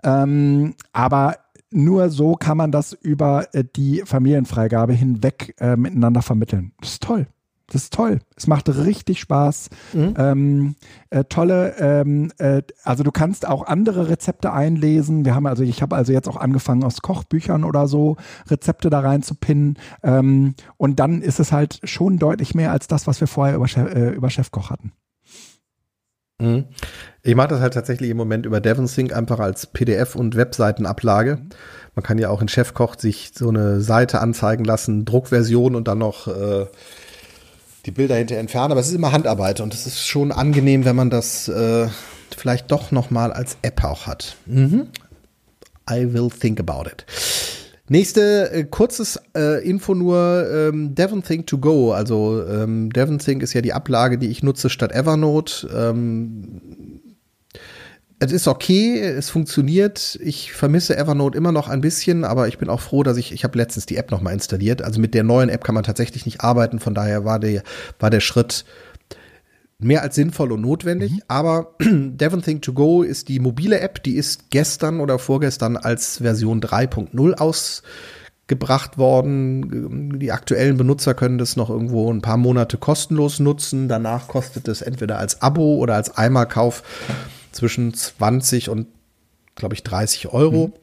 Ähm, aber nur so kann man das über äh, die Familienfreigabe hinweg äh, miteinander vermitteln. Das ist toll. Das ist toll. Es macht richtig Spaß. Mhm. Ähm, äh, tolle, ähm, äh, also du kannst auch andere Rezepte einlesen. Wir haben also, ich habe also jetzt auch angefangen aus Kochbüchern oder so Rezepte da rein zu pinnen. Ähm, und dann ist es halt schon deutlich mehr als das, was wir vorher über, Chef, äh, über Chefkoch hatten. Mhm. Ich mache das halt tatsächlich im Moment über DevonSync einfach als PDF und Webseitenablage. Man kann ja auch in Chefkoch sich so eine Seite anzeigen lassen, Druckversion und dann noch äh, die Bilder hinterher entfernen. Aber es ist immer Handarbeit und es ist schon angenehm, wenn man das äh, vielleicht doch noch mal als App auch hat. Mhm. I will think about it. Nächste äh, kurzes äh, Info nur ähm, DevonThink to go. Also ähm, DevonThink ist ja die Ablage, die ich nutze statt Evernote. Ähm, es ist okay, es funktioniert. Ich vermisse Evernote immer noch ein bisschen, aber ich bin auch froh, dass ich, ich habe letztens die App nochmal installiert. Also mit der neuen App kann man tatsächlich nicht arbeiten, von daher war der, war der Schritt mehr als sinnvoll und notwendig. Mhm. Aber <clears throat> DevonThink to Go ist die mobile App, die ist gestern oder vorgestern als Version 3.0 ausgebracht worden. Die aktuellen Benutzer können das noch irgendwo ein paar Monate kostenlos nutzen. Danach kostet es entweder als Abo oder als Einmalkauf zwischen 20 und, glaube ich, 30 Euro. Mhm.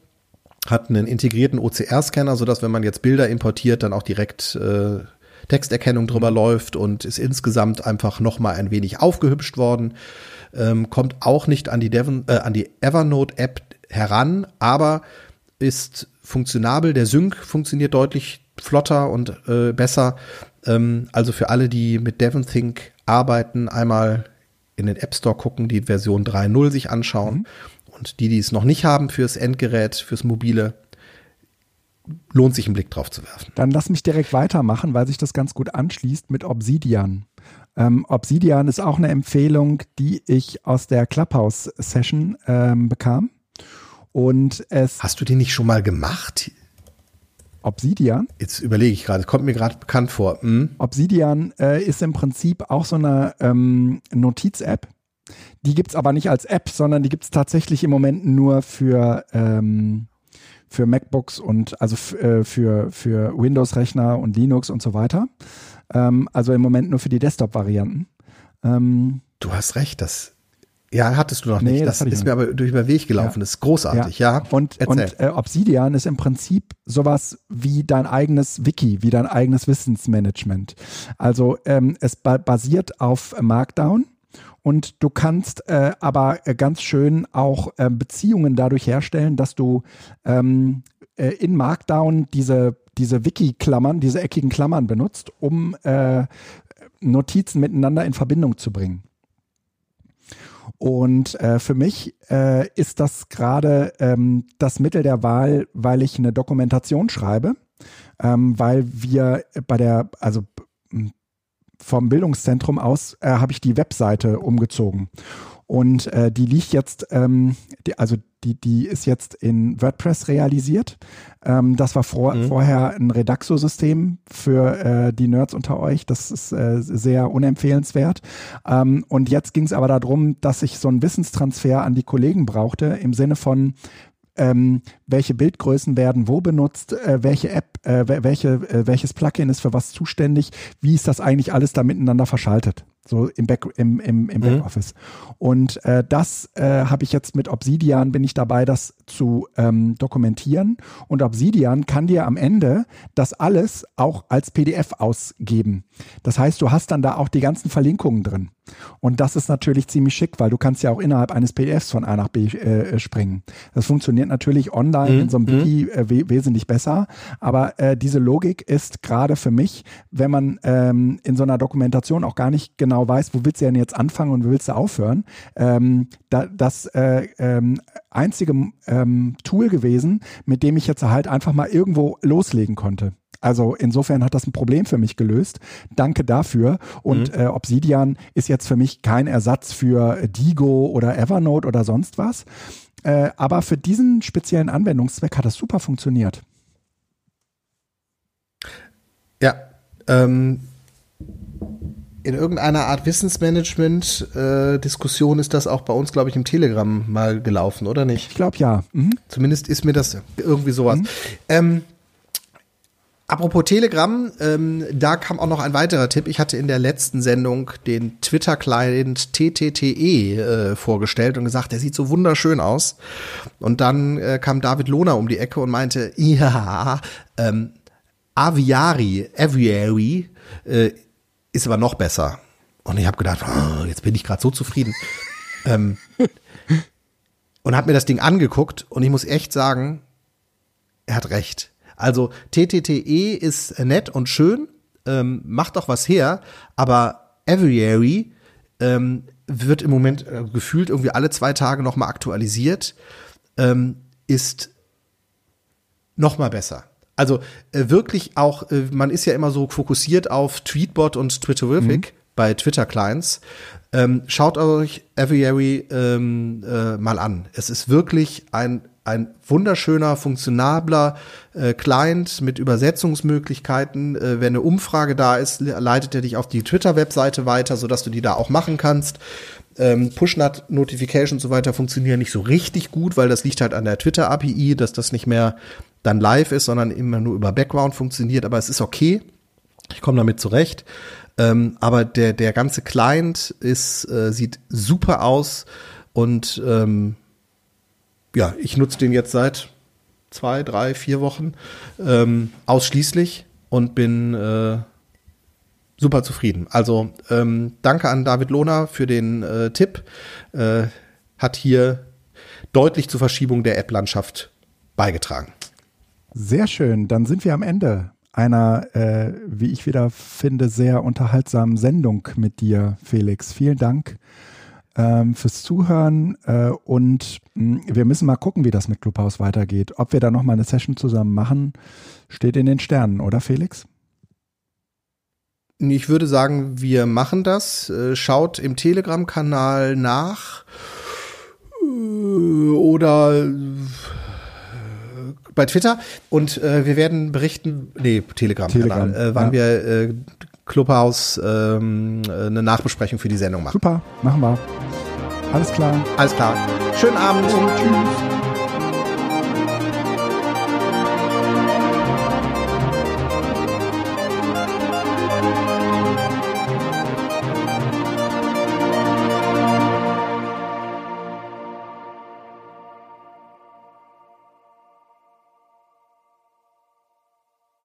Hat einen integrierten OCR-Scanner, sodass, wenn man jetzt Bilder importiert, dann auch direkt äh, Texterkennung drüber mhm. läuft und ist insgesamt einfach noch mal ein wenig aufgehübscht worden. Ähm, kommt auch nicht an die, Devon, äh, an die Evernote-App heran, aber ist funktionabel. Der Sync funktioniert deutlich flotter und äh, besser. Ähm, also für alle, die mit DevonThink arbeiten, einmal in den App Store gucken, die Version 3.0 sich anschauen. Mhm. Und die, die es noch nicht haben fürs Endgerät, fürs Mobile, lohnt sich einen Blick drauf zu werfen. Dann lass mich direkt weitermachen, weil sich das ganz gut anschließt mit Obsidian. Ähm, Obsidian ist auch eine Empfehlung, die ich aus der Clubhouse-Session ähm, bekam. Und es. Hast du die nicht schon mal gemacht? Obsidian? Jetzt überlege ich gerade, kommt mir gerade bekannt vor. Hm? Obsidian äh, ist im Prinzip auch so eine ähm, Notiz-App. Die gibt es aber nicht als App, sondern die gibt es tatsächlich im Moment nur für, ähm, für MacBooks und also äh, für, für Windows-Rechner und Linux und so weiter. Ähm, also im Moment nur für die Desktop-Varianten. Ähm, du hast recht, das ja, hattest du noch nicht. Nee, das, das ist mir aber durch den Weg gelaufen. Ja. Das ist großartig, ja. ja. Und, und äh, Obsidian ist im Prinzip sowas wie dein eigenes Wiki, wie dein eigenes Wissensmanagement. Also ähm, es ba basiert auf Markdown. Und du kannst äh, aber äh, ganz schön auch äh, Beziehungen dadurch herstellen, dass du ähm, äh, in Markdown diese, diese Wiki-Klammern, diese eckigen Klammern benutzt, um äh, Notizen miteinander in Verbindung zu bringen. Und äh, für mich äh, ist das gerade ähm, das Mittel der Wahl, weil ich eine Dokumentation schreibe, ähm, weil wir bei der, also vom Bildungszentrum aus äh, habe ich die Webseite umgezogen. Und äh, die liegt jetzt, ähm, die, also die, die ist jetzt in WordPress realisiert. Ähm, das war vor, mhm. vorher ein Redaxo-System für äh, die Nerds unter euch. Das ist äh, sehr unempfehlenswert. Ähm, und jetzt ging es aber darum, dass ich so einen Wissenstransfer an die Kollegen brauchte, im Sinne von, ähm, welche Bildgrößen werden wo benutzt, äh, welche App, äh, welche, äh, welches Plugin ist für was zuständig, wie ist das eigentlich alles da miteinander verschaltet so im, Back, im, im, im mhm. Backoffice. Und äh, das äh, habe ich jetzt mit Obsidian, bin ich dabei, das zu ähm, dokumentieren. Und Obsidian kann dir am Ende das alles auch als PDF ausgeben. Das heißt, du hast dann da auch die ganzen Verlinkungen drin. Und das ist natürlich ziemlich schick, weil du kannst ja auch innerhalb eines PDFs von A nach B äh, springen. Das funktioniert natürlich online mhm. in so einem mhm. Wiki we wesentlich besser. Aber äh, diese Logik ist gerade für mich, wenn man ähm, in so einer Dokumentation auch gar nicht genau genau weiß, wo willst du denn jetzt anfangen und wo willst du aufhören, ähm, da, das äh, ähm, einzige ähm, Tool gewesen, mit dem ich jetzt halt einfach mal irgendwo loslegen konnte. Also insofern hat das ein Problem für mich gelöst. Danke dafür. Und mhm. äh, Obsidian ist jetzt für mich kein Ersatz für Digo oder Evernote oder sonst was. Äh, aber für diesen speziellen Anwendungszweck hat das super funktioniert. Ja, ähm, in irgendeiner Art Wissensmanagement-Diskussion äh, ist das auch bei uns, glaube ich, im Telegram mal gelaufen, oder nicht? Ich glaube ja. Mhm. Zumindest ist mir das irgendwie sowas. Mhm. Ähm, apropos Telegram, ähm, da kam auch noch ein weiterer Tipp. Ich hatte in der letzten Sendung den Twitter-Client TTTE äh, vorgestellt und gesagt, der sieht so wunderschön aus. Und dann äh, kam David Lohner um die Ecke und meinte, <laughs> ja, ähm, Aviari, Aviary, äh, ist aber noch besser. Und ich habe gedacht, oh, jetzt bin ich gerade so zufrieden. ähm, <laughs> und habe mir das Ding angeguckt und ich muss echt sagen, er hat recht. Also TTTE ist nett und schön, ähm, macht auch was her, aber Aviary ähm, wird im Moment äh, gefühlt irgendwie alle zwei Tage nochmal aktualisiert, ähm, ist nochmal besser also äh, wirklich auch, äh, man ist ja immer so fokussiert auf Tweetbot und Twitterific mhm. bei Twitter-Clients. Ähm, schaut euch Aviary ähm, äh, mal an. Es ist wirklich ein ein wunderschöner, funktionabler äh, Client mit Übersetzungsmöglichkeiten. Äh, wenn eine Umfrage da ist, leitet er dich auf die Twitter-Webseite weiter, sodass du die da auch machen kannst. Ähm, Push-Notifications und so weiter funktionieren nicht so richtig gut, weil das liegt halt an der Twitter-API, dass das nicht mehr dann live ist, sondern immer nur über Background funktioniert, aber es ist okay. Ich komme damit zurecht. Ähm, aber der, der ganze Client ist, äh, sieht super aus und ähm, ja, ich nutze den jetzt seit zwei, drei, vier Wochen ähm, ausschließlich und bin äh, super zufrieden. Also ähm, danke an David Lohner für den äh, Tipp. Äh, hat hier deutlich zur Verschiebung der App-Landschaft beigetragen. Sehr schön, dann sind wir am Ende. einer, äh, wie ich wieder finde, sehr unterhaltsamen Sendung mit dir, Felix. Vielen Dank ähm, fürs Zuhören äh, und mh, hm, wir müssen mal gucken, wie das mit Clubhouse weitergeht. Ob wir da nochmal eine Session zusammen machen, steht in den Sternen, oder Felix? Ich würde sagen, wir machen das. Äh, schaut im Telegram-Kanal nach äh, oder bei Twitter und äh, wir werden berichten, nee, Telegram-Kanal, Telegram, äh, wann ja. wir äh, Clubhouse ähm, eine Nachbesprechung für die Sendung machen. Super, machen wir. Alles klar. Alles klar. Schönen Abend. Und tschüss.